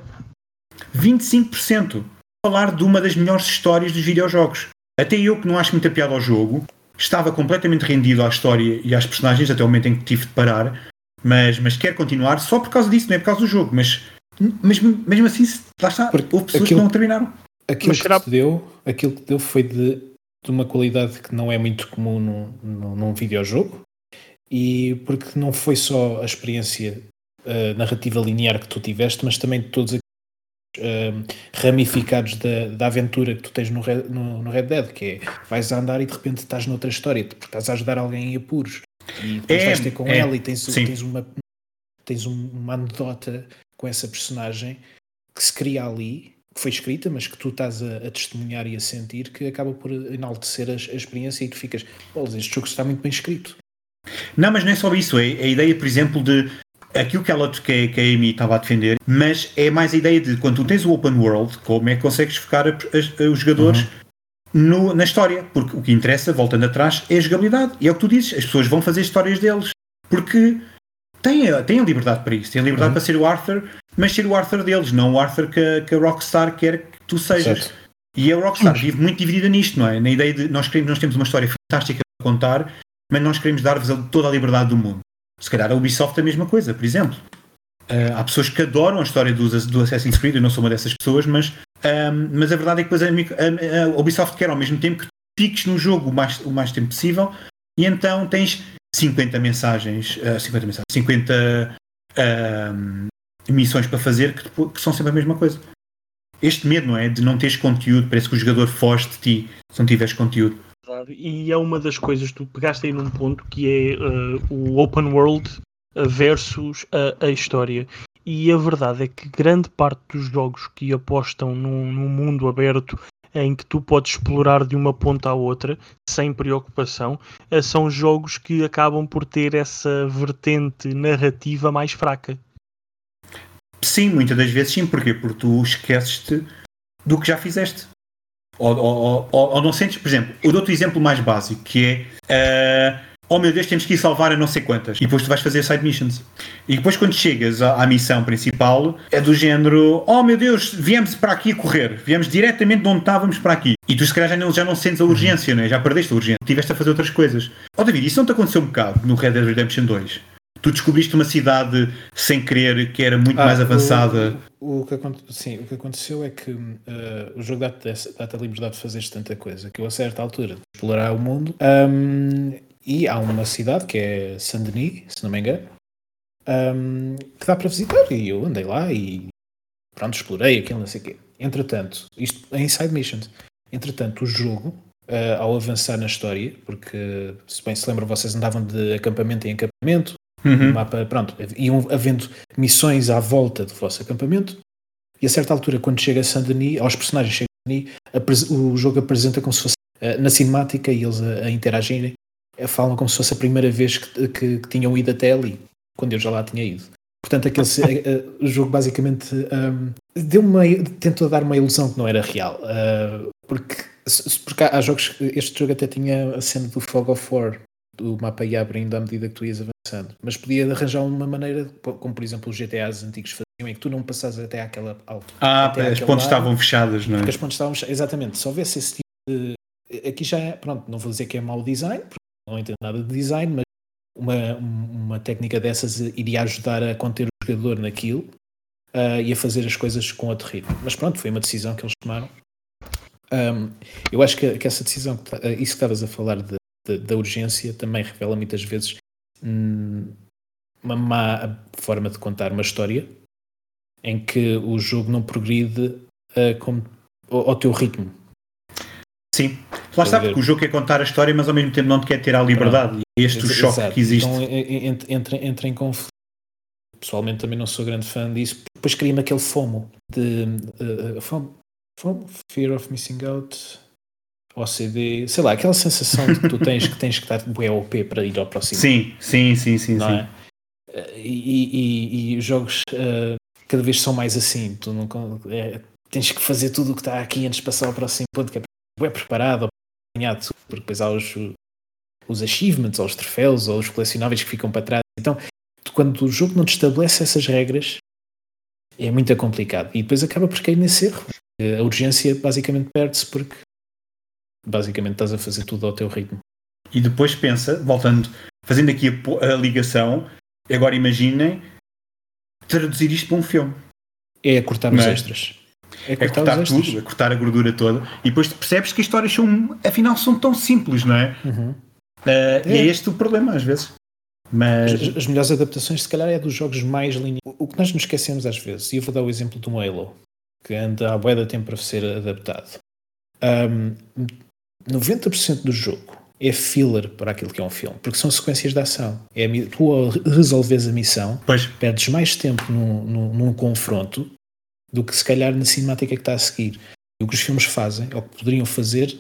25%. Falar de uma das melhores histórias dos videojogos. Até eu, que não acho muita piada ao jogo, estava completamente rendido à história e às personagens, até o momento em que tive de parar, mas, mas quero continuar só por causa disso, não é por causa do jogo, mas, mas mesmo assim, lá está, Porque houve pessoas aquilo, que não terminaram. Aquilo mas que, será... deu, aquilo que deu foi de, de uma qualidade que não é muito comum num, num, num videojogo, e porque não foi só a experiência uh, narrativa linear que tu tiveste, mas também de todos uh, ramificados da, da aventura que tu tens no Red, no, no Red Dead, que é vais a andar e de repente estás noutra história, porque estás a ajudar alguém em apuros e depois é, vais ter com é, ela e tens, tens, uma, tens uma anedota com essa personagem que se cria ali, que foi escrita, mas que tu estás a, a testemunhar e a sentir, que acaba por enaltecer a, a experiência e tu ficas, este jogo está muito bem escrito. Não, mas não é só isso. É, é a ideia, por exemplo, de aquilo que, ela, que, que a Amy estava a defender, mas é mais a ideia de quando tu tens o open world, como é que consegues focar a, a, os jogadores uhum. no, na história? Porque o que interessa, voltando atrás, é a jogabilidade. E é o que tu dizes, as pessoas vão fazer histórias deles. Porque têm, têm a liberdade para isso, têm a liberdade uhum. para ser o Arthur, mas ser o Arthur deles, não o Arthur que, que a Rockstar quer que tu sejas. Certo. E a Rockstar vive muito dividida nisto, não é? Na ideia de nós, queremos, nós temos uma história fantástica para contar, mas nós queremos dar-vos toda a liberdade do mundo. Se calhar a Ubisoft é a mesma coisa, por exemplo. Uh, há pessoas que adoram a história do, do Assassin's Creed, eu não sou uma dessas pessoas, mas, um, mas a verdade é que depois a, a, a, Ubisoft quer ao mesmo tempo que fiques no jogo o mais, o mais tempo possível e então tens 50 mensagens, uh, 50 mensagens, 50 uh, missões para fazer que, que, são sempre a mesma coisa. Este medo, não é? De não teres conteúdo, parece que o jogador foge de ti se não tiveres conteúdo e é uma das coisas tu pegaste aí num ponto que é uh, o open world versus a, a, história. E a verdade é que grande parte dos jogos que apostam num, num mundo aberto em que tu podes explorar de uma ponta à outra sem preocupação, uh, são jogos que acabam por ter essa vertente narrativa mais fraca. Sim, muitas das vezes sim, porquê? Porque tu esqueces-te do que já fizeste. Ou, ou, ou, ou, não sentes, por exemplo, eu dou-te o exemplo mais básico que é uh, oh meu Deus, temos que ir salvar a não sei quantas. E depois tu vais fazer side missions. E depois quando chegas à, à missão principal, é do género, oh meu Deus, viemos para aqui correr. Viemos diretamente de onde estávamos para aqui. E tu se calhar já não, já não sentes a urgência, não é? Já perdeste a urgência. Tiveste a fazer outras coisas. Oh David, isso não te aconteceu um bocado no Red Dead Redemption 2? Tu descobriste uma cidade sem querer que era muito ah, mais avançada. O, o, que sim, o que aconteceu é que uh, o jogo dá-te dá a liberdade de fazeres tanta coisa que eu, a certa altura, explorar o mundo. Um, e há uma cidade que é Saint-Denis, se não me engano, um, que dá para visitar. E eu andei lá e pronto, explorei aquilo, não sei o quê. Entretanto, isto é inside missions. Entretanto, o jogo, uh, ao avançar na história, porque se bem se lembram, vocês andavam de acampamento em acampamento, Uhum. mapa, pronto, iam havendo missões à volta do vosso acampamento e a certa altura, quando chega a Saint-Denis, aos personagens chega a Saint-Denis, o jogo apresenta como se fosse uh, na cinemática e eles a, a interagirem uh, falam como se fosse a primeira vez que, que, que, tinham ido até ali, quando eu já lá tinha ido. Portanto, aquele, uh, o jogo basicamente um, deu uma, tentou dar uma ilusão que não era real. porque, porque há, há jogos, este jogo até tinha a cena do Fog of War, do mapa ia abrindo à medida que tu ias avançando. Mas podia arranjar uma maneira, como por exemplo os GTAs antigos faziam, em que tu não passas até àquela altura. Ah, as pontes estavam fechadas, não é? Porque as pontes estavam fechadas, exatamente. Se houvesse esse tipo de. Aqui já é, pronto, não vou dizer que é mau design, porque não entendo nada de design, mas uma, uma técnica dessas iria ajudar a conter o jogador naquilo uh, e a fazer as coisas com outro ritmo. Mas pronto, foi uma decisão que eles tomaram. Um, eu acho que, que, essa decisão, eh, isso que estavas a falar de, de, da urgência, também revela muitas vezes uma má forma de contar uma história em que o jogo não progride uh, como, ao, ao, teu ritmo. Sim, lá está, porque o jogo quer contar a história, mas ao mesmo tempo não te quer ter a liberdade. E este é o choque Exato. que existe. Então entra, entra em conflito. Pessoalmente também não sou grande fã disso. Depois cria-me aquele FOMO de uh, FOMO, FOMO, Fear of Missing Out, OCD, sei lá, aquela sensação de que tu tens que tens que estar bué OP para ir ao próximo. Sim, sim, sim, sim. Não sim. É? E, e, e, os jogos uh, cada vez são mais assim. Tu não, é, tens que fazer tudo o que está aqui antes de passar ao próximo ponto, que é, é preparado, apanhado, porque depois há os, os achievements, ou os troféus, ou os colecionáveis que ficam para trás. Então, quando o jogo não te estabelece essas regras, é muito complicado. E depois acaba por cair nesse erro. A urgência basicamente perde-se porque basicamente estás a fazer tudo ao teu ritmo. E depois pensa, voltando, fazendo aqui a, a ligação, agora imaginem traduzir isto para um filme. É cortar os é? extras. É cortar, é cortar tudo, é cortar a gordura toda. E depois percebes que as histórias são, afinal, são tão simples, não é? Uhum. Uh, é. E é este o problema, às vezes. Mas... As, as, melhores adaptações, se calhar, é dos jogos mais lineares. O que nós nos esquecemos às vezes, e eu vou dar o exemplo do Halo, que anda há bué da tempo para ser adaptado. Um, 90% do jogo é filler para aquilo que é um filme, porque são sequências de ação. É, tu resolves a missão, pois. perdes mais tempo num, num, num, confronto do que se calhar na cinemática que está a seguir. E o que os filmes fazem, ou que poderiam fazer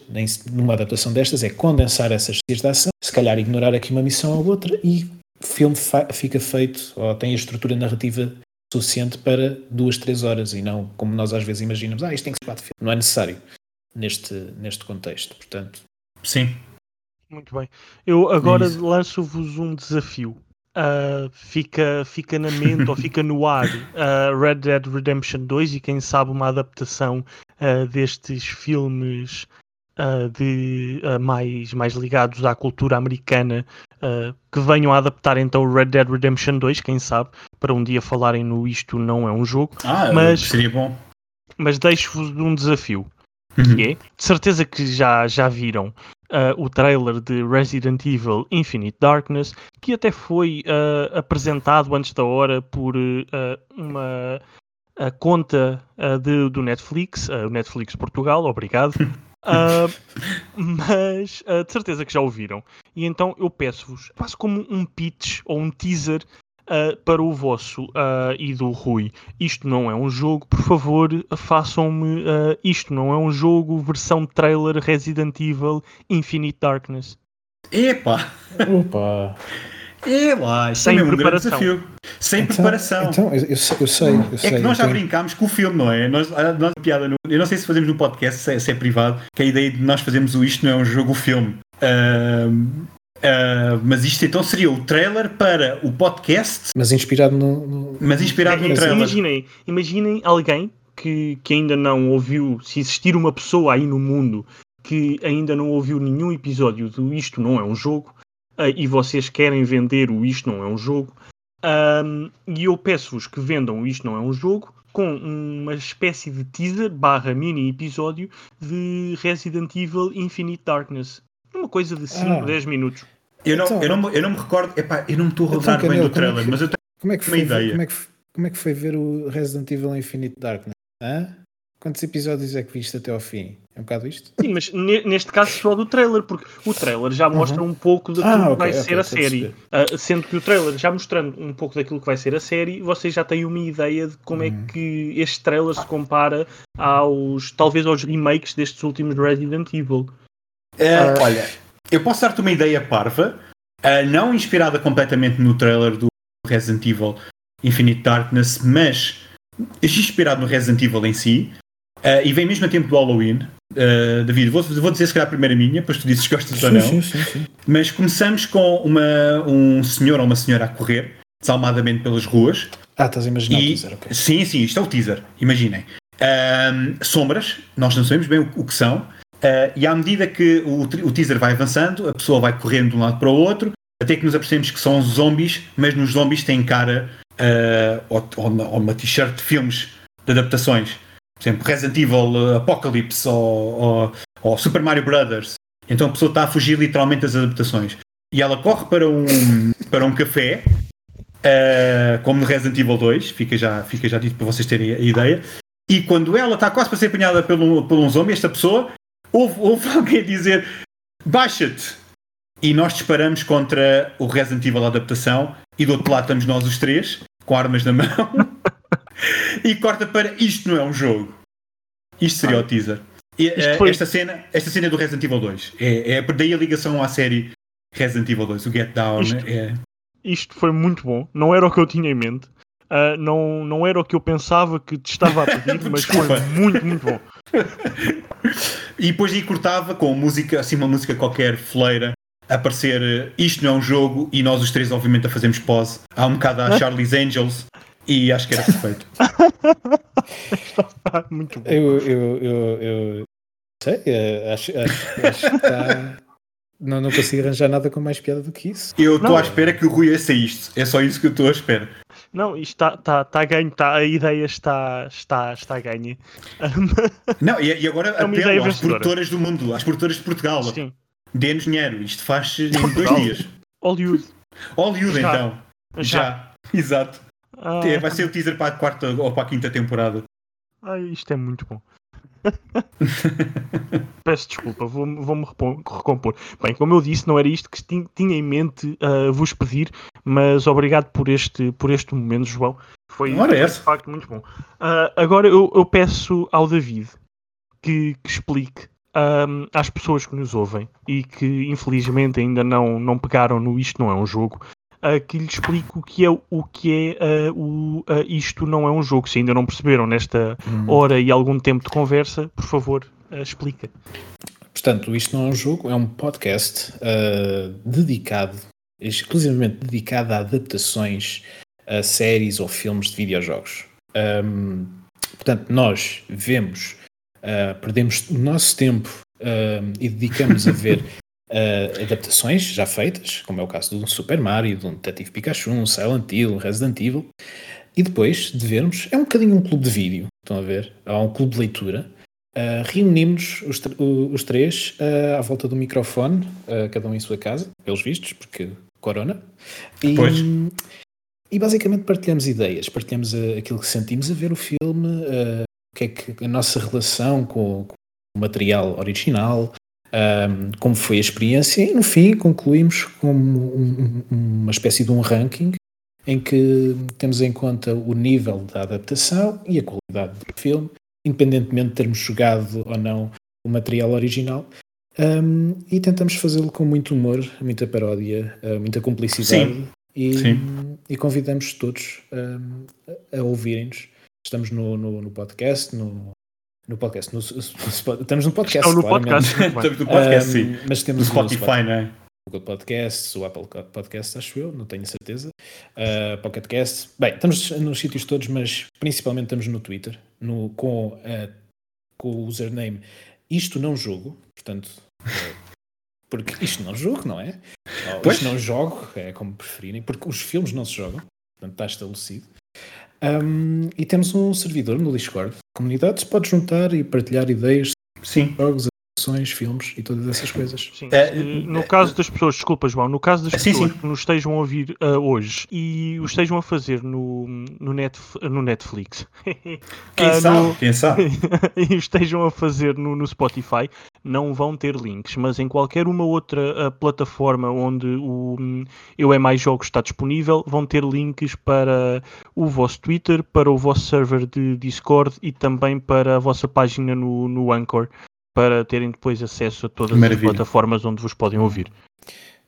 numa adaptação destas, é condensar essas sequências de ação, se calhar ignorar aqui uma missão ou outra e o filme fica feito, ou tem a estrutura narrativa suficiente para duas, três horas e não como nós às vezes imaginamos, ah, isto tem que ser quatro filmes. Não é necessário neste, neste contexto, portanto. Sim. Muito bem. Eu agora é lanço-vos um desafio. Uh, fica, fica na mente ou fica no ar uh, Red Dead Redemption 2 e quem sabe uma adaptação uh, destes filmes de, mais, mais ligados à cultura americana que venham a adaptar então o Red Dead Redemption 2, quem sabe, para um dia falarem no Isto Não É Um Jogo. Ah, mas, seria bom. Mas deixo-vos um desafio uhum. que é, de certeza que já, já viram uh, o trailer de Resident Evil Infinite Darkness, que até foi uh, apresentado antes da hora por uh, uma conta de, do Netflix, o Netflix Portugal, obrigado. mas de certeza que já ouviram. E então eu peço-vos, quase como um pitch ou um teaser uh, para o vosso uh, e do Rui. Isto não é um jogo, por favor, façam-me uh, isto não é um jogo, versão trailer Resident Evil Infinite Darkness. Epa! Opa! É lá, sem é um preparação. desafio. Sem então, preparação. Então, eu, eu, sei, eu sei. Eu é sei, que nós já brincámos com o filme, não é? Nós, nós piada no, eu não sei se fazemos no podcast, se é, se é, privado, que a ideia de nós fazermos o isto não é um jogo, o filme. Uh, Uh, mas isto então seria o trailer para o podcast. Mas inspirado no. no... Mas inspirado no trailer. Imaginem, imaginem alguém que, que ainda não ouviu, se existir uma pessoa aí no mundo que ainda não ouviu nenhum episódio do Isto Não É um Jogo uh, e vocês querem vender o Isto Não É um Jogo, um, e eu peço-vos que vendam o Isto Não É um Jogo com uma espécie de teaser barra mini episódio de Resident Evil Infinite Darkness. Uma coisa de 5, ah. 10 minutos. Eu não, então, eu, não, eu não me recordo, epá, eu não me estou a rodar então, bem do trailer, é que, mas eu tenho como é que foi, uma ideia. Como é, que, como é que foi ver o Resident Evil Infinite Darkness? Hã? Quantos episódios é que viste até ao fim? É um bocado isto? Sim, mas neste caso só do trailer, porque o trailer já mostra uhum. um pouco daquilo ah, okay, que vai okay, ser a série. Uh, sendo que o trailer já mostrando um pouco daquilo que vai ser a série, vocês já têm uma ideia de como é uhum. é que este trailer se compara aos, talvez aos remakes destes últimos Resident Evil. É, uh, olha, eu posso dar-te uma ideia parva, uh, não inspirada completamente no trailer do Resident Evil Infinite Darkness, mas inspirado no Resident Evil em si, uh, e vem mesmo a tempo do Halloween. Uh, David, vou, vou dizer se calhar a primeira minha, depois tu dizes se gostas sim, ou não. Sim, sim, sim. Mas começamos com uma, um senhor ou uma senhora a correr, desalmadamente pelas ruas. Ah, estás a imaginar e, o teaser, ok. Sim, sim, isto é o teaser, imaginem. sombras, nós não sabemos bem o, o que são, Uh, e à medida que o, o, teaser vai avançando, a pessoa vai correndo de um lado para o outro, até que nos apercebemos que são zombies, mas nos zombies têm cara uh, ou, ou, ou, uma t-shirt de filmes de adaptações. por exemplo, Resident Evil Apocalypse ou, ou, ou Super Mario Brothers. Então a pessoa está a fugir literalmente das adaptações. E ela corre para um, para um café, uh, como no Resident Evil 2, fica já, fica já dito para vocês terem a ideia. E quando ela está quase para ser apanhada por um, por um zombie, esta pessoa ouve, ouve alguém dizer baixa-te. E nós disparamos contra o Resident Evil adaptação e do outro lado estamos nós os três, com armas na mão. e corta para isto não é um jogo. Isto seria ah. o teaser. E, uh, foi... esta, cena, esta cena é do Resident Evil 2. É, é daí a ligação à série Resident Evil 2, o Get Down. Isto, é... isto foi muito bom. Não era o que eu tinha em mente. Uh, não, não era o que eu pensava que te estava a pedir, mas foi muito, muito bom. E depois aí cortava com música, assim uma música qualquer, fleira, a aparecer isto não é um jogo e nós os três obviamente a fazemos pause. Há um bocado a Charlie's Angels e acho que era perfeito. muito bom. Eu, eu, eu, eu sei, eh, acho, acho, acho que está não, não consigo arranjar nada com mais piada do que isso. Eu estou à espera que o Rui ouça isto. É só isso que eu estou à espera. Não, isto está tá, tá ganho, tá, a ideia está, está, está ganha. Não, e, e agora é apelo às produtoras do mundo, às produtoras de Portugal. Dê-nos dinheiro, isto faz em dois dias. Hollywood. Hollywood, Já. então. Já. Já. Exato. Ah. É, vai ser o teaser para a quarta ou para a quinta temporada. Ai, isto é muito bom. Peço desculpa, vou-me vou recompor. Bem, como eu disse, não era isto que tinha em mente uh, vos pedir, mas obrigado por este, por este momento, João. Foi, de facto muito bom. Uh, agora eu, eu, peço ao David que, que explique um, às pessoas que nos ouvem e que infelizmente ainda não, não pegaram no Isto Não É Um Jogo, uh, que lhe explico o que é o que é uh, o, uh, isto não é um jogo. Se ainda não perceberam nesta hum. hora e algum tempo de conversa, por favor, explica. Portanto, isto não é um jogo, é um podcast dedicado, exclusivamente dedicado a adaptações a séries ou filmes de videojogos. Um, portanto, nós vemos, perdemos o nosso tempo e dedicamos a ver uh, adaptações já feitas, como é o caso do Super Mario, do Detetive Pikachu, um Silent Hill, um Resident Evil, e depois de vermos, é um bocadinho um clube de vídeo, estão a ver? Há um clube de leitura. Uh, reunimos os, os três uh, à volta do microfone, uh, cada um em sua casa, pelos vistos, porque corona. E, pois. e basicamente partilhamos ideias, partilhamos aquilo que sentimos a ver o filme, o que é que a nossa relação com, com o material original, um, como foi a experiência, e no fim concluímos com um, uma espécie de um ranking em que temos em conta o nível da adaptação e a qualidade do filme, independentemente de termos jogado ou não o material original. Um, e tentamos fazê-lo com muito humor, muita paródia, uh, muita cumplicidade. Sim. E, Sim. e convidamos todos um, a ouvirem-nos. Estamos no, no, no podcast, no, no podcast. No, no, estamos no podcast. no podcast. estamos no podcast, sim. Um, mas temos no Spotify, não é? Google Podcasts, o Apple Podcasts, acho eu, não tenho certeza. Uh, Pocket Cast. Bem, estamos nos sítios todos, mas principalmente estamos no Twitter, no, com, uh, com o username Isto Não Jogo. Portanto, uh, porque isto não jogo, não é? Ou, isto não jogo, é como preferirem, porque os filmes não se jogam. Portanto, está estabelecido. Um, e temos um servidor no Discord. Comunidades pode juntar e partilhar ideias, Sim. jogos, filmes e todas essas coisas. Sim. É, no caso das pessoas, desculpa João, no caso das sim, pessoas sim. que nos estejam a ouvir uh, hoje e o estejam a fazer no, no, net, no Netflix, quem, uh, sabe? No, quem sabe? e estejam a fazer no, no Spotify, não vão ter links, mas em qualquer uma outra uh, plataforma onde o um, Eu é Mais Jogos está disponível, vão ter links para o vosso Twitter, para o vosso server de Discord e também para a vossa página no, no Anchor, para terem depois acesso a todas Maravilha. as plataformas onde vos podem ouvir.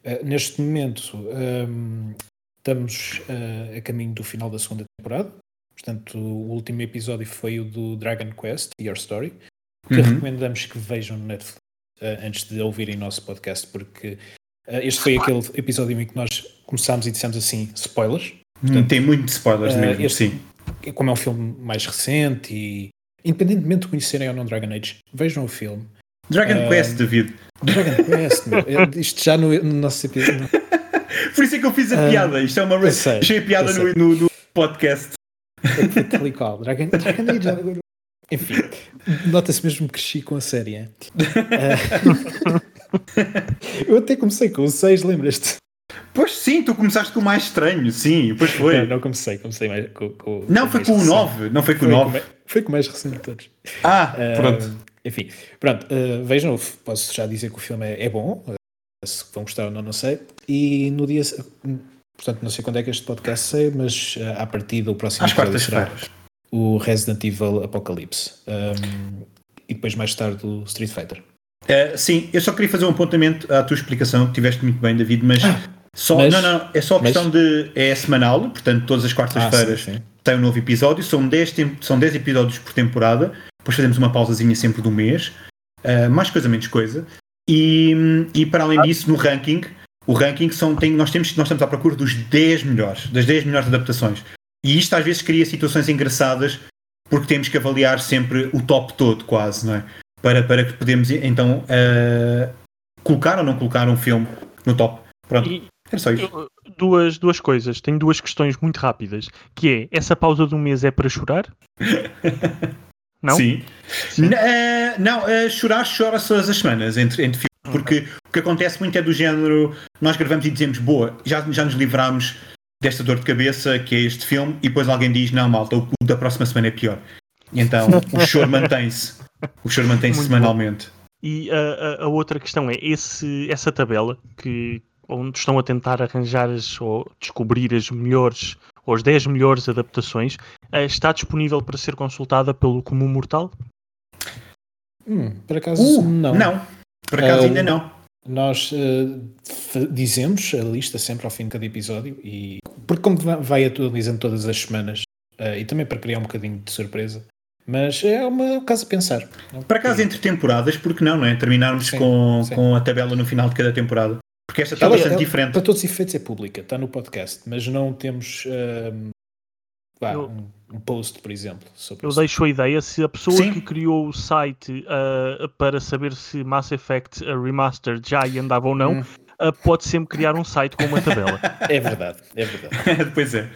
Uh, neste momento um, estamos uh, a caminho do final da segunda temporada. Portanto, o último episódio foi o do Dragon Quest, Your Story que uhum. recomendamos que vejam no Netflix uh, antes de ouvirem o nosso podcast, porque uh, este foi aquele episódio em que nós começámos e dissemos assim: spoilers. Hum, Portanto, tem muitos spoilers uh, mesmo, este, sim. Como é um filme mais recente e independentemente de conhecerem ou não Dragon Age, vejam o filme. Dragon Quest, David. Dragon Quest, meu. isto já no, no nosso episódio. Por isso é que eu fiz a piada. Isto é uma. Achei a piada no, no, no, podcast. Tal qual. Dragon, Dragon Age Enfim, nota-se mesmo que cresci com a série. hein? Ah, eu até comecei com o 6, lembras-te? Pois sim, tu começaste com o mais estranho, sim, pois foi. Não, não comecei, comecei mais com, com Não, com foi com o recente. 9, não foi com o Foi 9. com, foi com o mais recente de todos. Ah, Ah, pronto. Enfim, pronto, ah, vejam, posso já dizer que o filme é, é bom, ah, se vão gostar ou não, não sei. E no dia, portanto, não sei quando é que este podcast sai, mas ah, à partida o próximo Às quartas-feiras. o Resident Evil Apocalypse. Um, e depois mais tarde o Street Fighter. Uh, sim, eu só queria fazer um apontamento à tua explicação, que tiveste muito bem, David, mas, só, mas- não, não, é só a mas- questão de. É semanal, portanto, todas as quartas-feiras Ah, tem um novo episódio, são 10, tem- são 10 episódios por temporada, depois fazemos uma pausazinha sempre do mês, uh, mais coisa, menos coisa, e, e para além disso, no ranking, o ranking são, tem, nós, temos, nós estamos à procura dos 10 melhores, das 10 melhores adaptações. E isto às vezes cria situações engraçadas, porque temos que avaliar sempre o top todo, quase, não é? Para, para que podemos então uh, colocar ou não colocar um filme no top. Pronto, E era só isto. eu- duas, duas coisas, tenho duas questões muito rápidas, que é, essa pausa de um mês é para chorar? Não? Sim. N- eh, não, eh, chorar chora-se todas as semanas entre, entre filmes, porque o que acontece muito é do género, nós gravamos e dizemos, boa, já, já nos livrámos desta dor de cabeça que é este filme, e depois alguém diz, não, malta, o, da próxima semana é pior. E então o choro mantém-se. O choro mantém-se semanalmente. E a, a- a outra questão é esse, essa tabela que onde estão a tentar arranjar as, ou descobrir as melhores ou as 10 melhores adaptações eh, está disponível para ser consultada pelo comum mortal? Hum, por acaso, Uh, não. não. Por acaso Ah, ainda não. Nós eh, fa- dizemos a lista sempre ao fim de cada episódio e porque como va- vai atualizando todas as semanas e também para criar um bocadinho de surpresa, mas é uma caso a pensar. Por acaso entre temporadas, porque não, não é? Terminarmos Sim, com, sim. com a tabela no final de cada temporada. Porque esta está Ela- bastante ela- diferente. Para todos os efeitos é pública, está no podcast, mas não temos ehm, vá, Eu- um, um post, por exemplo. sobre Eu isso. deixo a ideia, se a pessoa Sim. que criou o site ah, para saber se Mass Effect ah, Remastered já andava ou não, Hum. ah, pode sempre criar um site com uma tabela. É verdade, é verdade, pois é.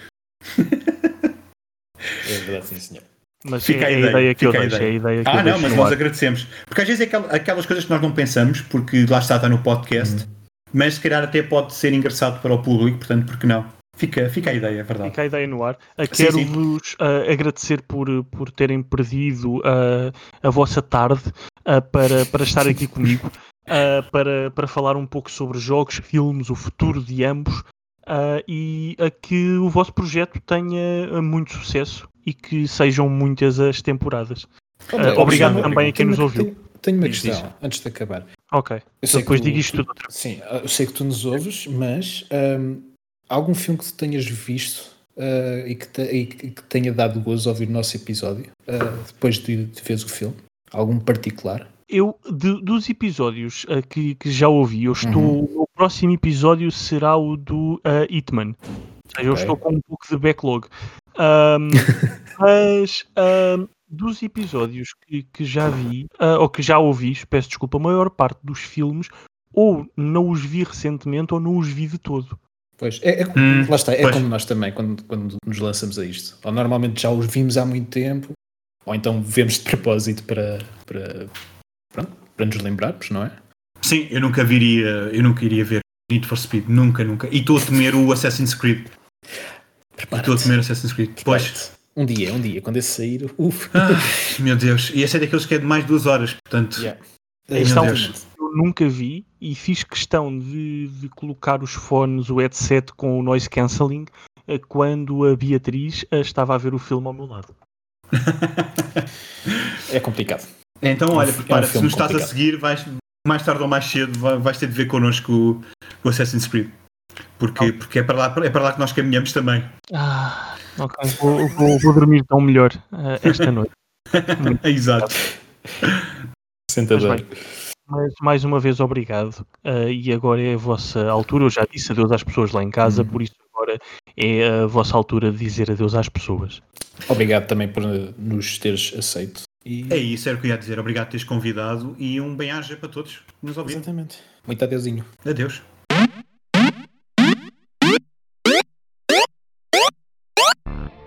é verdade, sim senhor. Mas Fica é, a é ideia, ideia que eu deixo. É a ideia. que Ah, eu não, mas nós agradecemos. Porque às vezes é aquel- aquelas coisas que nós não pensamos, porque lá está, está no podcast, mas se calhar até pode ser engraçado para o público, portanto, porque não? Fica, fica a ideia, é verdade. Fica a ideia no ar. Sim, Quero-vos uh, agradecer por, por terem perdido uh, a vossa tarde uh, para, para estar aqui comigo, uh, para, para falar um pouco sobre jogos, filmes, o futuro de ambos uh, e a que o vosso projeto tenha muito sucesso e que sejam muitas as temporadas. Uh, obrigado também a quem nos ouviu. Tenho, uma Diz, questão, antes de acabar. Ok. Eu sei Depois que digo tu- isto tudo outra vez. Sim, eu sei que tu nos ouves, mas hum, algum filme que tu tenhas visto uh, e, que te- e que tenha dado gozo ouvir o nosso episódio uh, depois de, de veres o filme? Algum particular? Eu, de- dos episódios uh, que, que já ouvi, eu estou. Uhum. O próximo episódio será o do uh, Hitman. Ou seja, eu Ok. estou com um pouco de backlog. Ahm, mas ahm, dos episódios que, que já vi, ah, ou que já ouvi, peço desculpa, a maior parte dos filmes ou não os vi recentemente ou não os vi de todo. Pois, é, é- Hum, lá está, é pois. como nós também, quando, quando nos lançamos a isto. Ou normalmente já os vimos há muito tempo, ou então vemos de propósito para, para, pronto, para nos lembrarmos, não é? Sim, eu nunca viria, eu nunca iria ver Need for Speed, nunca, nunca. E estou a temer o Assassin's Creed. Estou a temer o Assassin's Creed. Pois. Um dia, um dia, quando esse sair, uf. Ai, meu Deus. E esse é daqueles que é de mais de duas horas, portanto. Yeah. Ai, meu Deus. eu nunca vi e fiz questão de, de colocar os fones, o headset com o noise cancelling ah, quando a Beatriz ah, estava a ver o filme ao meu lado. É complicado. Então, olha, É um prepara-te, se nos estás a complicado. seguir, vais, mais tarde ou mais cedo vai- vais ter de ver connosco o, o Assassin's Creed. Porque, porque é, para lá, é para lá que nós caminhamos também. Ah, ok. Vou, vou- vou dormir tão melhor ah, esta noite. Exato. Sentador. Mas Mas mais uma vez obrigado. Ah, e agora é a vossa altura. Eu já disse adeus às pessoas lá em casa, Uhum. por isso agora é a vossa altura de dizer adeus às pessoas. Obrigado também por nos teres aceito. E... É isso, era o que eu ia dizer. Obrigado por teres convidado e um bem-aja para todos nos ouviram. Exatamente. Muito adeusinho. Adeus. Thank you.